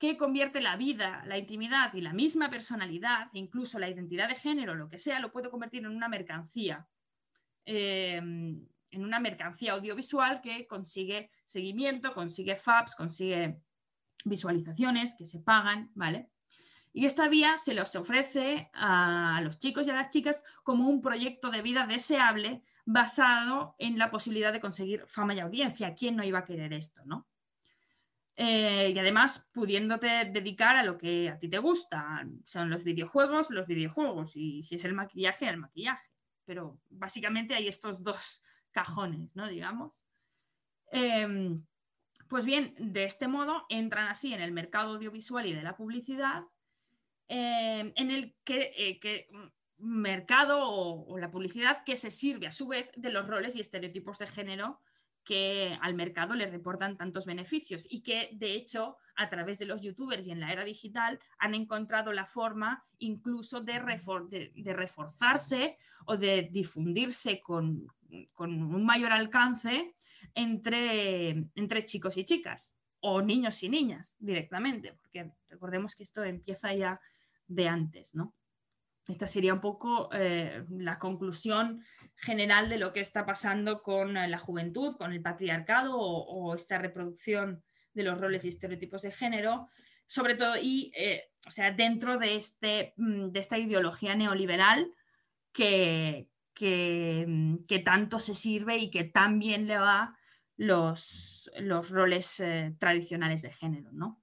que convierte la vida, la intimidad y la misma personalidad, incluso la identidad de género, lo que sea, lo puede convertir en una mercancía, em, en una mercancía audiovisual que consigue seguimiento, consigue FAPs, consigue visualizaciones que se pagan, ¿vale? Y esta vía se los ofrece a los chicos y a las chicas como un proyecto de vida deseable basado en la posibilidad de conseguir fama y audiencia. ¿Quién no iba a querer esto, no? Eh, y además pudiéndote dedicar a lo que a ti te gusta. Son los videojuegos, los videojuegos. Y si es el maquillaje, el maquillaje. Pero básicamente hay estos dos cajones, ¿no? Digamos. Em, pues bien, de este modo entran así en el mercado audiovisual y de la publicidad Em, en el que, eh, mercado o, la publicidad que se sirve a su vez de los roles y estereotipos de género que al mercado le reportan tantos beneficios y que de hecho a través de los youtubers y en la era digital han encontrado la forma incluso de, reforzarse o de difundirse con, un mayor alcance entre, entre chicos y chicas o niños y niñas directamente, porque recordemos que esto empieza ya de antes, ¿no? Esta sería un poco eh, la conclusión general de lo que está pasando con eh, la juventud, con el patriarcado o, esta reproducción de los roles y estereotipos de género, sobre todo y, eh, o sea, dentro de, este, mm, de esta ideología neoliberal que, mm, que, tanto se sirve y que tan bien le va los, los roles tradicionales de género, ¿no?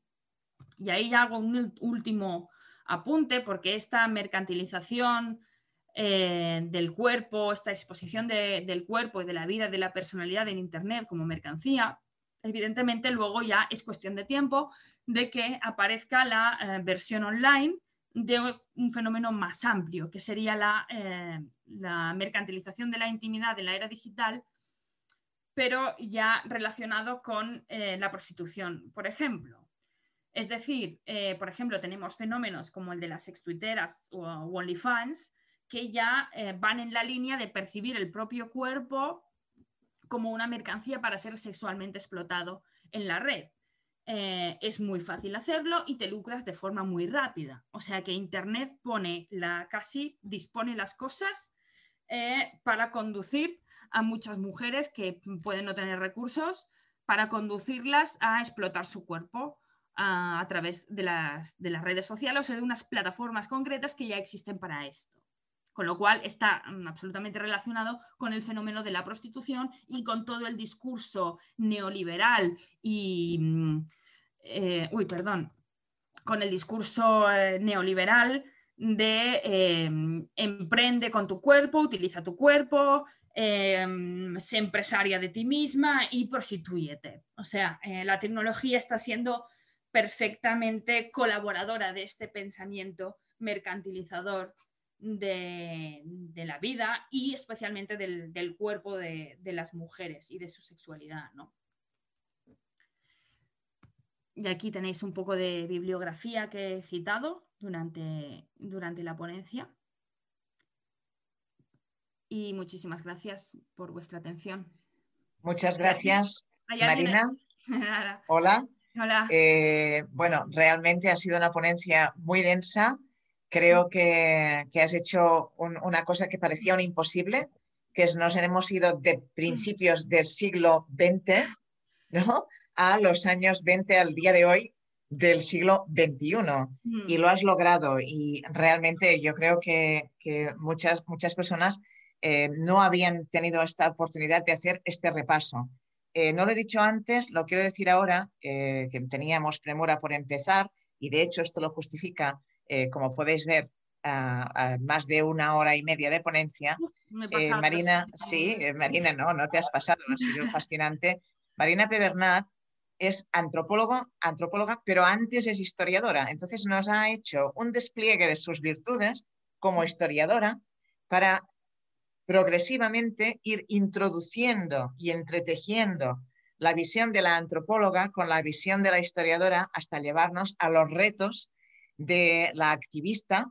Y ahí hago un último apunte porque esta mercantilización eh, del cuerpo, esta exposición del cuerpo y de la vida, de la personalidad en Internet como mercancía, evidentemente luego ya es cuestión de tiempo de que aparezca la eh, versión online de un fenómeno más amplio, que sería eh, la, mercantilización de la intimidad en la era digital, pero ya relacionado con la prostitución, por ejemplo. Es decir, eh, por ejemplo, tenemos fenómenos como el de las extuiteras o OnlyFans que ya eh, van en la línea de percibir el propio cuerpo como una mercancía para ser sexualmente explotado en la red. Eh, es muy fácil hacerlo y te lucras de forma muy rápida. O sea que Internet pone la, casi dispone las cosas para conducir a muchas mujeres que pueden no tener recursos, para conducirlas a explotar su cuerpo a, través de las, redes sociales o de unas plataformas concretas que ya existen para esto. Con lo cual está mm, absolutamente relacionado con el fenómeno de la prostitución y con todo el discurso neoliberal y... Mm, eh, uy, perdón, con el discurso eh, neoliberal de em, emprende con tu cuerpo, utiliza tu cuerpo, em, sé empresaria de ti misma y prostituyete. O sea, eh, la tecnología está siendo perfectamente colaboradora de este pensamiento mercantilizador de, la vida y especialmente del, cuerpo de, las mujeres y de su sexualidad. Y aquí tenéis un poco de bibliografía que he citado durante, durante la ponencia. Y muchísimas gracias por vuestra atención. Muchas gracias, Marina. Hola. Hola. Eh, bueno, realmente ha sido una ponencia muy densa Creo que, has hecho una cosa que parecía un imposible, que es nos hemos ido de principios del siglo XX ¿no? a los años 20 al día de hoy del siglo XXI y lo has logrado y realmente yo creo que, muchas, muchas personas eh, no habían tenido esta oportunidad de hacer este repaso. Eh, no lo he dicho antes, lo quiero decir ahora, eh, que teníamos premura por empezar y de hecho esto lo justifica eh, como podéis ver, a, más de una hora y media de ponencia. Marina, sí, Marina, no, no te has pasado, ha sido fascinante. Marina Pebernat es antropólogo, antropóloga, pero antes es historiadora. Entonces nos ha hecho un despliegue de sus virtudes como historiadora para progresivamente ir introduciendo y entretejiendo la visión de la antropóloga con la visión de la historiadora hasta llevarnos a los retos de la activista,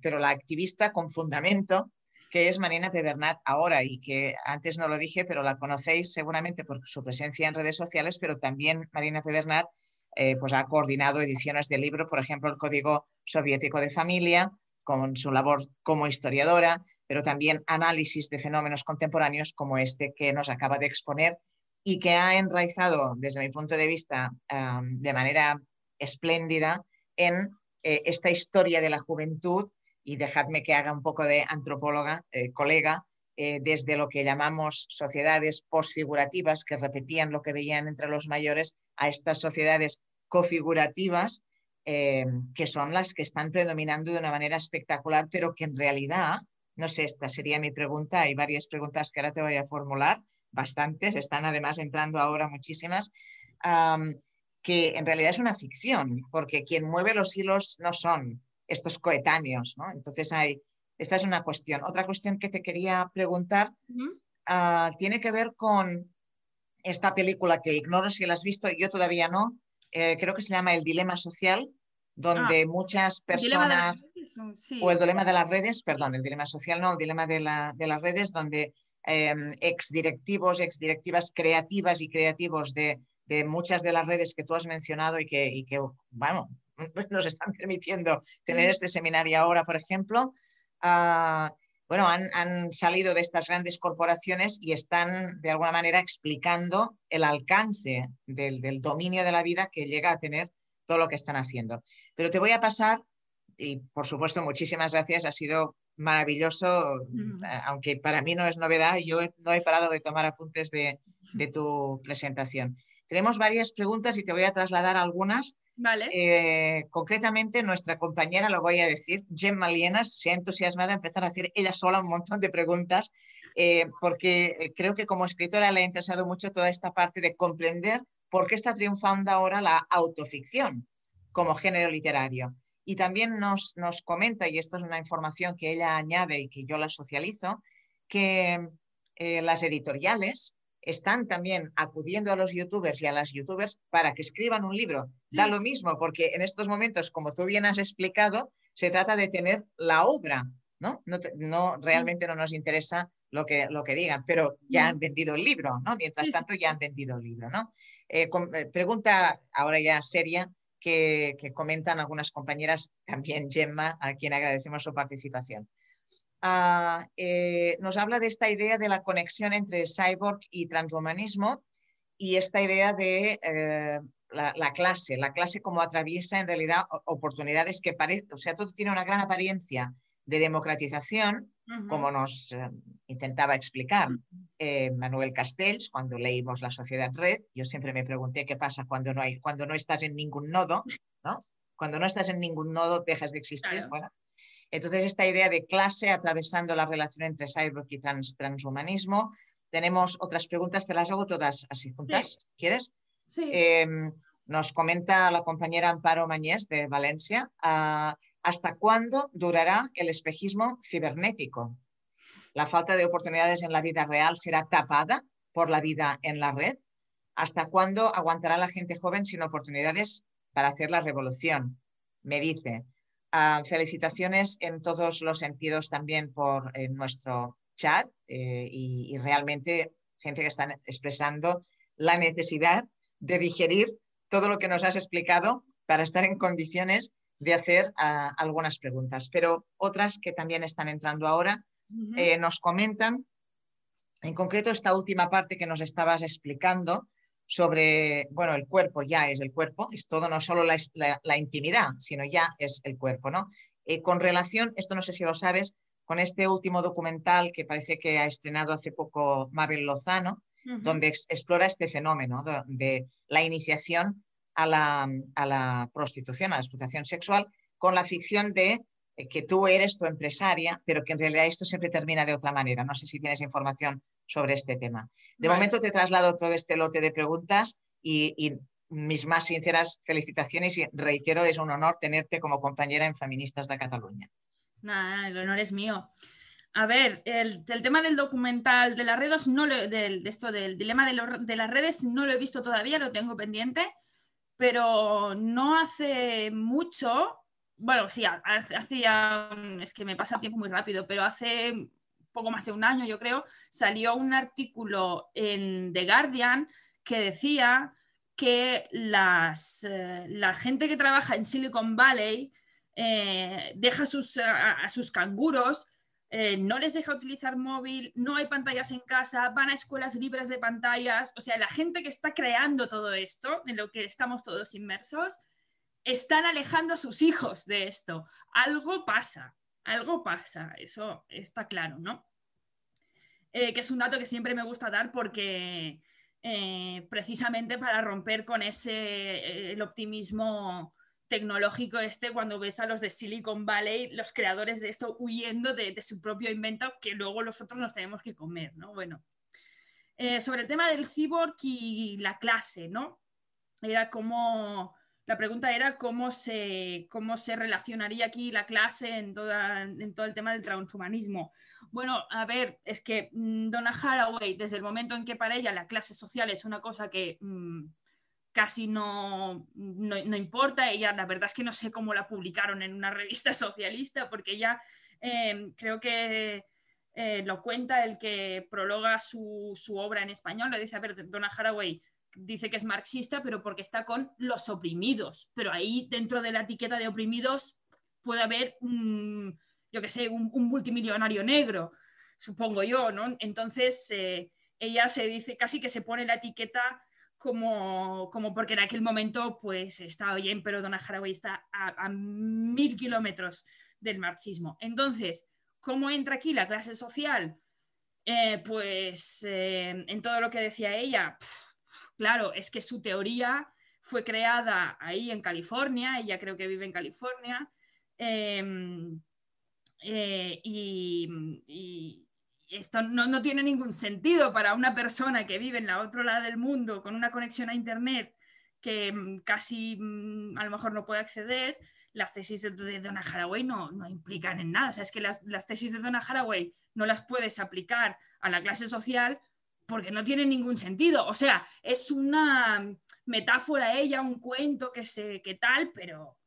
pero la activista con fundamento, que es Marina Pebernat ahora y que antes no lo dije, pero la conocéis seguramente por su presencia en redes sociales, pero también Marina Pebernat eh, pues ha coordinado ediciones de libro, por ejemplo, el Código Soviético de Familia, con su labor como historiadora, pero también análisis de fenómenos contemporáneos como este que nos acaba de exponer y que ha enraizado, desde mi punto de vista, de manera espléndida en eh, esta historia de la juventud y dejadme que haga un poco de antropóloga, eh, colega, eh, desde lo que llamamos sociedades posfigurativas, que repetían lo que veían entre los mayores, a estas sociedades cofigurativas, que son las que están predominando de una manera espectacular, pero que en realidad, no sé, esta sería mi pregunta, hay varias preguntas que ahora te voy a formular, bastantes, están además entrando ahora muchísimas que en realidad es una ficción, porque quien mueve los hilos no son estos coetáneos, ¿no? Entonces hay, esta es una cuestión. Otra cuestión que te quería preguntar ah, tiene que ver con esta película que ignoro si la has visto, yo todavía no, eh, creo que se llama El Dilema Social, donde ah, muchas personas, o el dilema de las redes, perdón, el dilema social no, el dilema de, de las redes, donde eh, exdirectivos, exdirectivas creativas y creativos de de muchas de las redes que tú has mencionado y que, que bueno, nos están permitiendo tener este seminario ahora, por ejemplo, ah, bueno, han, salido de estas grandes corporaciones y están de alguna manera explicando el alcance del, dominio de la vida que llega a tener todo lo que están haciendo. Pero te voy a pasar, y por supuesto, muchísimas gracias, ha sido maravilloso, eh, aunque para mí no es novedad, yo no he parado de tomar apuntes de, de tu presentación. Tenemos varias preguntas y te voy a trasladar algunas. Vale. Eh, concretamente, nuestra compañera, lo voy a decir, Gemma Lienas, se ha entusiasmado a empezar a hacer ella sola un montón de preguntas, eh, porque creo que como escritora le ha interesado mucho toda esta parte de comprender por qué está triunfando ahora la autoficción como género literario. Y también nos, nos comenta, y esto es una información que ella añade y que yo la socializo, que las editoriales están también acudiendo a los youtubers y a las youtubers para que escriban un libro. Da lo mismo, porque en estos momentos, como tú bien has explicado, se trata de tener la obra, ¿no? No, realmente no nos interesa lo que, lo que digan, pero ya han vendido el libro, ¿no? Mientras tanto, ya han vendido el libro, ¿no? Eh, eh, pregunta ahora ya seria que, comentan algunas compañeras, también Gemma, a quien agradecemos su participación. Ah, eh, nos habla de esta idea de la conexión entre cyborg y transhumanismo y esta idea de eh, la, clase, la clase como atraviesa en realidad oportunidades que parecen, o sea, todo tiene una gran apariencia de democratización, como nos eh, intentaba explicar Manuel Castells cuando leímos La Sociedad Red. Yo siempre me pregunté qué pasa cuando no, hay, cuando no estás en ningún nodo, ¿no? Cuando no estás en ningún nodo dejas de existir. Bueno, entonces, esta idea de clase atravesando la relación entre cyborg y transhumanismo. Tenemos otras preguntas, te las hago todas así juntas, ¿quieres? Sí. Em, Nos comenta la compañera Amparo Mañez de Valencia, ah, ¿hasta cuándo durará el espejismo cibernético? ¿La falta de oportunidades en la vida real será tapada por la vida en la red? ¿Hasta cuándo aguantará la gente joven sin oportunidades para hacer la revolución? Me dice, ah, felicitaciones en todos los sentidos también por eh, nuestro chat eh, y, realmente gente que está expresando la necesidad de digerir todo lo que nos has explicado para estar en condiciones de hacer ah, algunas preguntas. Pero otras que también están entrando ahora eh, nos comentan, en concreto esta última parte que nos estabas explicando sobre, bueno, el cuerpo ya es el cuerpo, es todo, no solo la, intimidad, sino ya es el cuerpo, ¿no? Eh, con relación, esto no sé si lo sabes, con este último documental que parece que ha estrenado hace poco Mabel Lozano, donde explora este fenómeno de, la iniciación a la, prostitución, a la explotación sexual, con la ficción de eh, que tú eres tu empresaria, pero que en realidad esto siempre termina de otra manera. No sé si tienes información sobre este tema. De momento te traslado todo este lote de preguntas y, mis más sinceras felicitaciones y reitero, es un honor tenerte como compañera en Feministas de Cataluña. Nada, el honor es mío. A ver, el, tema del documental de las redes, no del, de esto del dilema de, las redes, no lo he visto todavía, lo tengo pendiente, pero no hace mucho, bueno, sí, hace ya, es que me pasa el tiempo muy rápido, pero hace poco más de un año, yo creo, salió un artículo en The Guardian que decía que las, eh, la gente que trabaja en Silicon Valley eh, deja sus, a, sus canguros, eh, no les deja utilizar móvil, no hay pantallas en casa, van a escuelas libres de pantallas. O sea, la gente que está creando todo esto, en lo que estamos todos inmersos, están alejando a sus hijos de esto. Algo pasa, algo pasa, eso está claro, ¿no? Eh, que es un dato que siempre me gusta dar porque precisamente para romper con ese el optimismo tecnológico este cuando ves a los de Silicon Valley, los creadores de esto huyendo de, su propio invento que luego nosotros nos tenemos que comer, ¿no? Bueno, eh, sobre el tema del cyborg y la clase, ¿no? Era como, la pregunta era cómo se, cómo se relacionaría aquí la clase en, toda, en todo el tema del transhumanismo. Bueno, a ver, es que mm, Donna Haraway, desde el momento en que para ella la clase social es una cosa que... Mm, casi no, no, importa. Ella, la verdad es que no sé cómo la publicaron en una revista socialista, porque ella eh, creo que eh, lo cuenta el que prologa su, obra en español. Le dice, a ver, Donna Haraway dice que es marxista, pero porque está con los oprimidos. Pero ahí, dentro de la etiqueta de oprimidos, puede haber, yo qué sé, un, multimillonario negro, supongo yo, ¿no? Entonces, eh, ella se dice, casi que se pone la etiqueta como, como porque en aquel momento pues estaba bien, pero Donna Haraway está a, mil kilómetros del marxismo. Entonces, ¿cómo entra aquí la clase social? Eh, pues eh, en todo lo que decía ella, claro, es que su teoría fue creada ahí en California, ella creo que vive en California, eh, y, esto no, tiene ningún sentido para una persona que vive en la otro lado del mundo con una conexión a Internet que mm, casi mm, a lo mejor no puede acceder. Las tesis de, Donna Haraway no, no, implican en nada. O sea, es que las, tesis de Donna Haraway no las puedes aplicar a la clase social porque no tienen ningún sentido. O sea, es una metáfora ella, un cuento que, se, que tal, pero,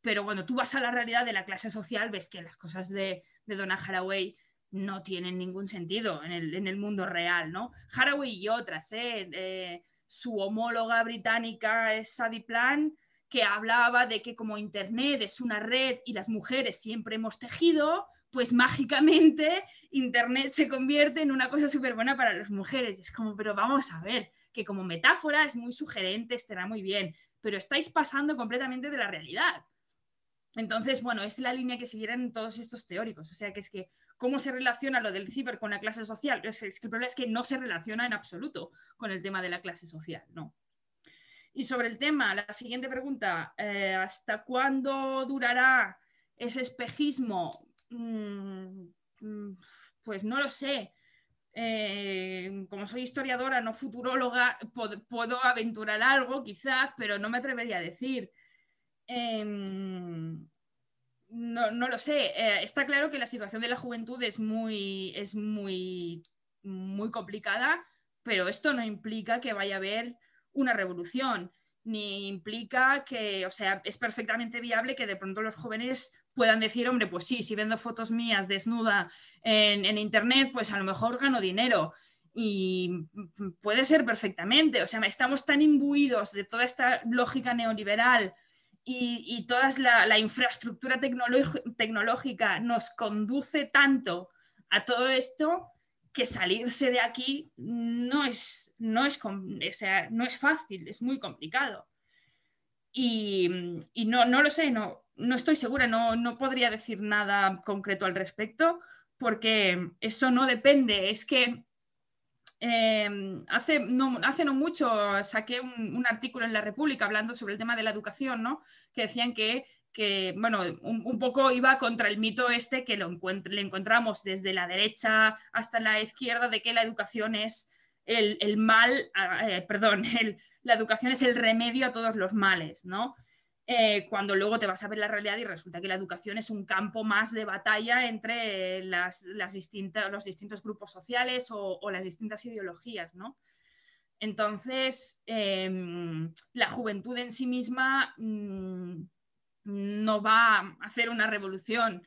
pero cuando tú vas a la realidad de la clase social ves que las cosas de, de Donna Haraway no tienen ningún sentido en el, mundo real, ¿no? Haraway y otras, ¿eh? ¿eh? su homóloga británica es Sadie Plan, que hablaba de que como Internet es una red y las mujeres siempre hemos tejido, pues mágicamente Internet se convierte en una cosa súper buena para las mujeres. Y es como, pero vamos a ver, que como metáfora es muy sugerente, estará muy bien, pero estáis pasando completamente de la realidad. Entonces, bueno, es la línea que siguieran todos estos teóricos. O sea, que es que cómo se relaciona lo del ciber con la clase social. Es, que el problema es que no se relaciona en absoluto con el tema de la clase social, ¿no? Y sobre el tema, la siguiente pregunta, eh, ¿hasta cuándo durará ese espejismo? Mm, mm, pues no lo sé. Eh, como soy historiadora, no futuróloga, puedo aventurar algo quizás, pero no me atrevería a decir. Em, no, lo sé. Eh, está claro que la situación de la juventud es muy, es muy, muy complicada, pero esto no implica que vaya a haber una revolución, ni implica que, o sea, es perfectamente viable que de pronto los jóvenes puedan decir, hombre, pues sí, si vendo fotos mías desnuda en, Internet, pues a lo mejor gano dinero. Y puede ser perfectamente, o sea, estamos tan imbuidos de toda esta lógica neoliberal y, toda la, infraestructura tecnológica nos conduce tanto a todo esto que salirse de aquí no es, no es, no es fácil, es muy complicado. Y, no, no, lo sé, no, no estoy segura, no, no podría decir nada concreto al respecto, porque eso no depende. Es que em, hace, no, hace no mucho saqué un, artículo en La República hablando sobre el tema de la educación, ¿no? que decían que, que bueno, un, poco iba contra el mito este que lo le encontramos desde la derecha hasta la izquierda de que la educación es el, mal, ah, eh, perdón, la educación es el remedio a todos los males, ¿no? Eh, cuando luego te vas a ver la realidad y resulta que la educación es un campo más de batalla entre las, distintas, los distintos grupos sociales o, las distintas ideologías, ¿no? Entonces, em, la juventud en sí misma mm, no va a hacer una revolución.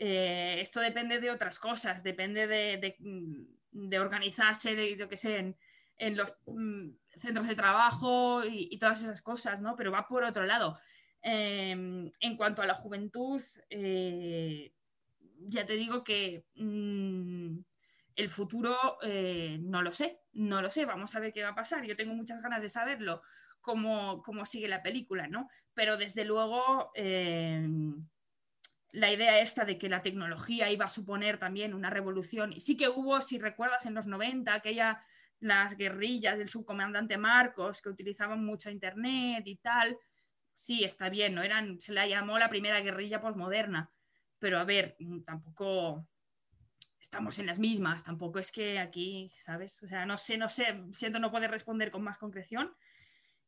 Eh, esto depende de otras cosas, depende de, mm, organizarse, de, lo que sé, en, los mm, centros de trabajo y, y, todas esas cosas, ¿no? Pero va por otro lado. Em, en cuanto a la juventud, eh, ya te digo que mm, el futuro eh, no lo sé, no lo sé, vamos a ver qué va a pasar. Yo tengo muchas ganas de saberlo, cómo, sigue la película, ¿no? Pero desde luego em, la idea esta de que la tecnología iba a suponer también una revolución, y sí que hubo, si recuerdas, en los 90, aquella, las guerrillas del subcomandante Marcos que utilizaban mucho Internet y tal, sí, está bien, no eran, se la llamó la primera guerrilla posmoderna, pero a ver, mm, tampoco estamos en las mismas, tampoco es que aquí, ¿sabes? O sea, no sé, no sé, siento no poder responder con más concreción.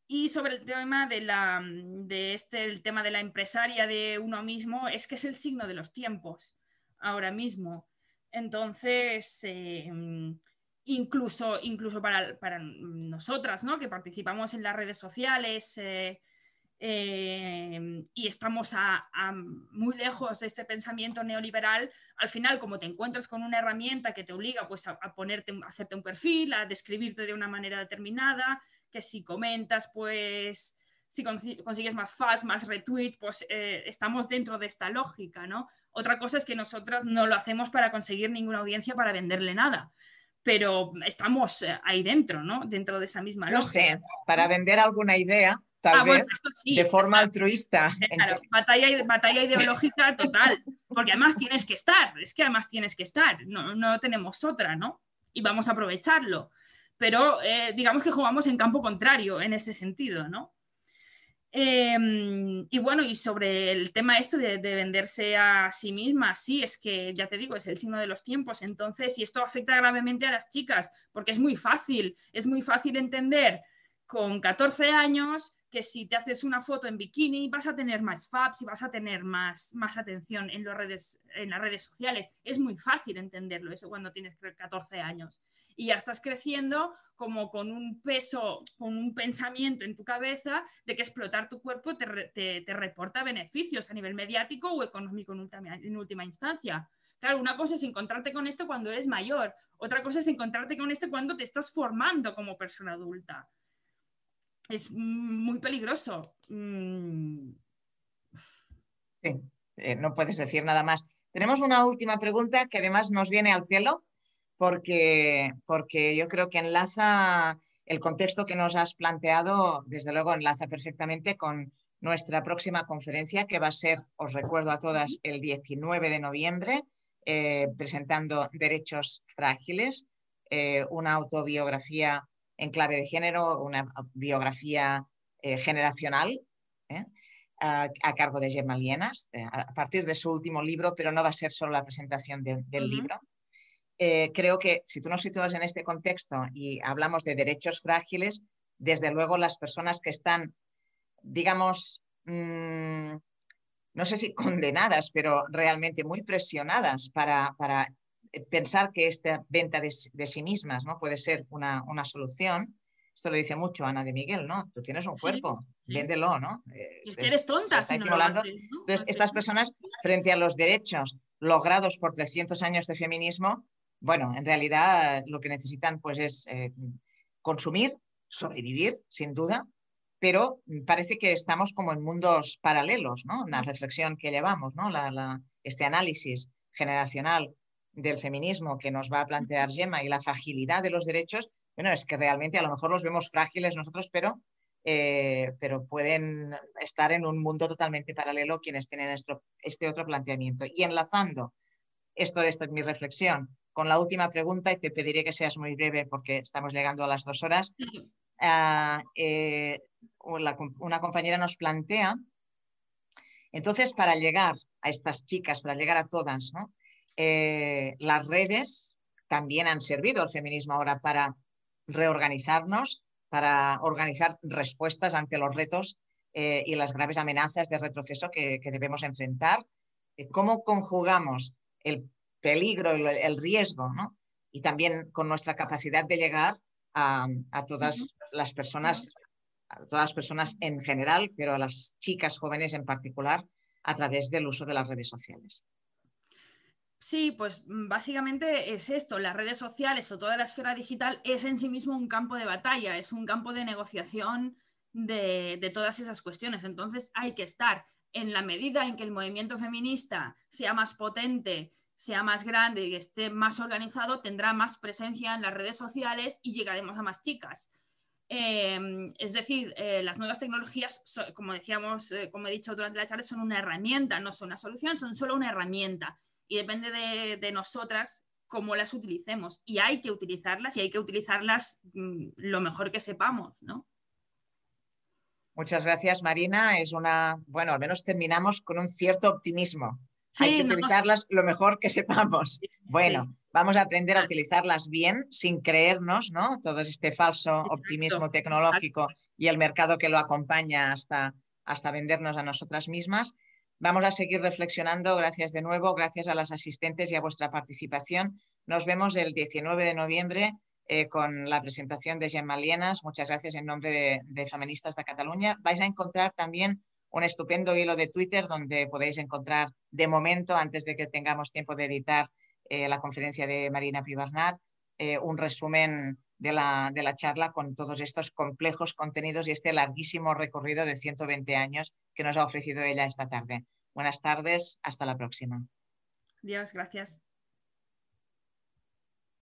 Y sobre el tema de, la, de este, el tema de la empresaria de uno mismo, es que es el signo de los tiempos ahora mismo. Entonces, eh, incluso, incluso para, para, nosotras, ¿no? que participamos en las redes sociales, eh, Em, y estamos a, muy lejos de este pensamiento neoliberal, al final como te encuentras con una herramienta que te obliga pues, a, ponerte, a hacerte un perfil, a describirte de una manera determinada, que si comentas, pues si consigues más fans, más retweet, pues eh, estamos dentro de esta lógica, ¿no? Otra cosa es que nosotras no lo hacemos para conseguir ninguna audiencia, para venderle nada pero estamos eh, ahí dentro, ¿no? Dentro de esa misma lógica. No sé, para vender alguna idea, tal ah, vez, de forma altruista. Claro, batalla, batalla ideológica total, porque además tienes que estar, es que además tienes que estar, no, no tenemos otra, ¿no? Y vamos a aprovecharlo. Pero eh, digamos que jugamos en campo contrario en ese sentido, ¿no? Em, y bueno, y sobre el tema este de, de, venderse a sí misma, sí, es que ya te digo, es el signo de los tiempos. Entonces, y esto afecta gravemente a las chicas, porque es muy fácil, es muy fácil entender con 14 años que si te haces una foto en bikini vas a tener más faps y vas a tener más, más atención en, las redes sociales. Es muy fácil entenderlo eso cuando tienes 14 años. Y ya estás creciendo como con un peso, con un pensamiento en tu cabeza de que explotar tu cuerpo te, reporta beneficios a nivel mediático o económico en última, en última instancia. Claro, una cosa es encontrarte con esto cuando eres mayor, otra cosa es encontrarte con esto cuando te estás formando como persona adulta es muy peligroso. Mm. Sí, eh, no puedes decir nada más. Tenemos una última pregunta que además nos viene al pelo porque, porque yo creo que enlaza el contexto que nos has planteado, desde luego enlaza perfectamente con nuestra próxima conferencia que va a ser, os recuerdo a todas, el 19 de noviembre, eh, presentando Derechos Frágiles, eh, una autobiografía en clave de género, una biografía eh, generacional ¿eh? a, cargo de Gemma Lienas, eh, a partir de su último libro, pero no va a ser solo la presentación del libro. eh, creo que si tú nos sitúas en este contexto y hablamos de derechos frágiles, desde luego las personas que están, digamos, mm, no sé si condenadas, pero realmente muy presionadas para, para pensar que esta venta de, sí mismas ¿no? puede ser una, una, solución. Esto lo dice mucho Ana de Miguel, ¿no? Tú tienes un cuerpo, véndelo, ¿no? Es que eres tonta si no lo Entonces, estas personas, frente a los derechos logrados por 300 años de feminismo, bueno, en realidad lo que necesitan pues es eh, consumir, sobrevivir, sin duda, pero parece que estamos como en mundos paralelos, ¿no? La reflexión que llevamos, ¿no? este análisis generacional del feminismo que nos va a plantear Gemma y la fragilidad de los derechos, bueno, es que realmente a lo mejor los vemos frágiles nosotros, pero, eh, pero pueden estar en un mundo totalmente paralelo quienes tienen este otro planteamiento. Y enlazando, esto, esta es mi reflexión, con la última pregunta, y te pediré que seas muy breve porque estamos llegando a las dos horas. Ah, eh, una compañera nos plantea, entonces para llegar a estas chicas, para llegar a todas, eh, las redes también han servido al feminismo ahora para reorganizarnos, para organizar respuestas ante los retos eh, y las graves amenazas de retroceso que, debemos enfrentar. ¿Cómo conjugamos el peligro, el, el riesgo, ¿no? Y también con nuestra capacidad de llegar a, todas las personas, a todas las personas en general, pero a las chicas jóvenes en particular, a través del uso de las redes sociales. Sí, pues mm, básicamente es esto, las redes sociales o toda la esfera digital es en sí mismo un campo de batalla, es un campo de negociación de, todas esas cuestiones. Entonces hay que estar en la medida en que el movimiento feminista sea más potente sea más grande y esté más organizado, tendrá más presencia en las redes sociales y llegaremos a más chicas. Em, es decir, eh, las nuevas tecnologías, como decíamos, eh, como he dicho durante la charla, son una herramienta, no son una solución, son solo una herramienta. Y depende de, nosotras cómo las utilicemos. Y hay que utilizarlas y hay que utilizarlas mm, lo mejor que sepamos, ¿no? Muchas gracias, Marina. Es una, bueno, al menos terminamos con un cierto optimismo hay que utilizarlas lo mejor que sepamos. Bueno, vamos a aprender a utilizarlas bien sin creernos, ¿no? Todo este falso optimismo tecnológico y el mercado que lo acompaña hasta, hasta vendernos a nosotras mismas. Vamos a seguir reflexionando. Gracias de nuevo, gracias a las asistentes y a vuestra participación. Nos vemos el 19 de noviembre eh, con la presentación de Gemma Lienas. Muchas gracias en nombre de, Feministas de Cataluña. Vais a encontrar también un estupendo hilo de Twitter donde podéis encontrar de momento, antes de que tengamos tiempo de editar eh, la conferencia de Marina Pibarnat, eh, un resumen de la, de la charla con todos estos complejos contenidos y este larguísimo recorrido de 120 años que nos ha ofrecido ella esta tarde. Buenas tardes, hasta la próxima. Adiós, gracias.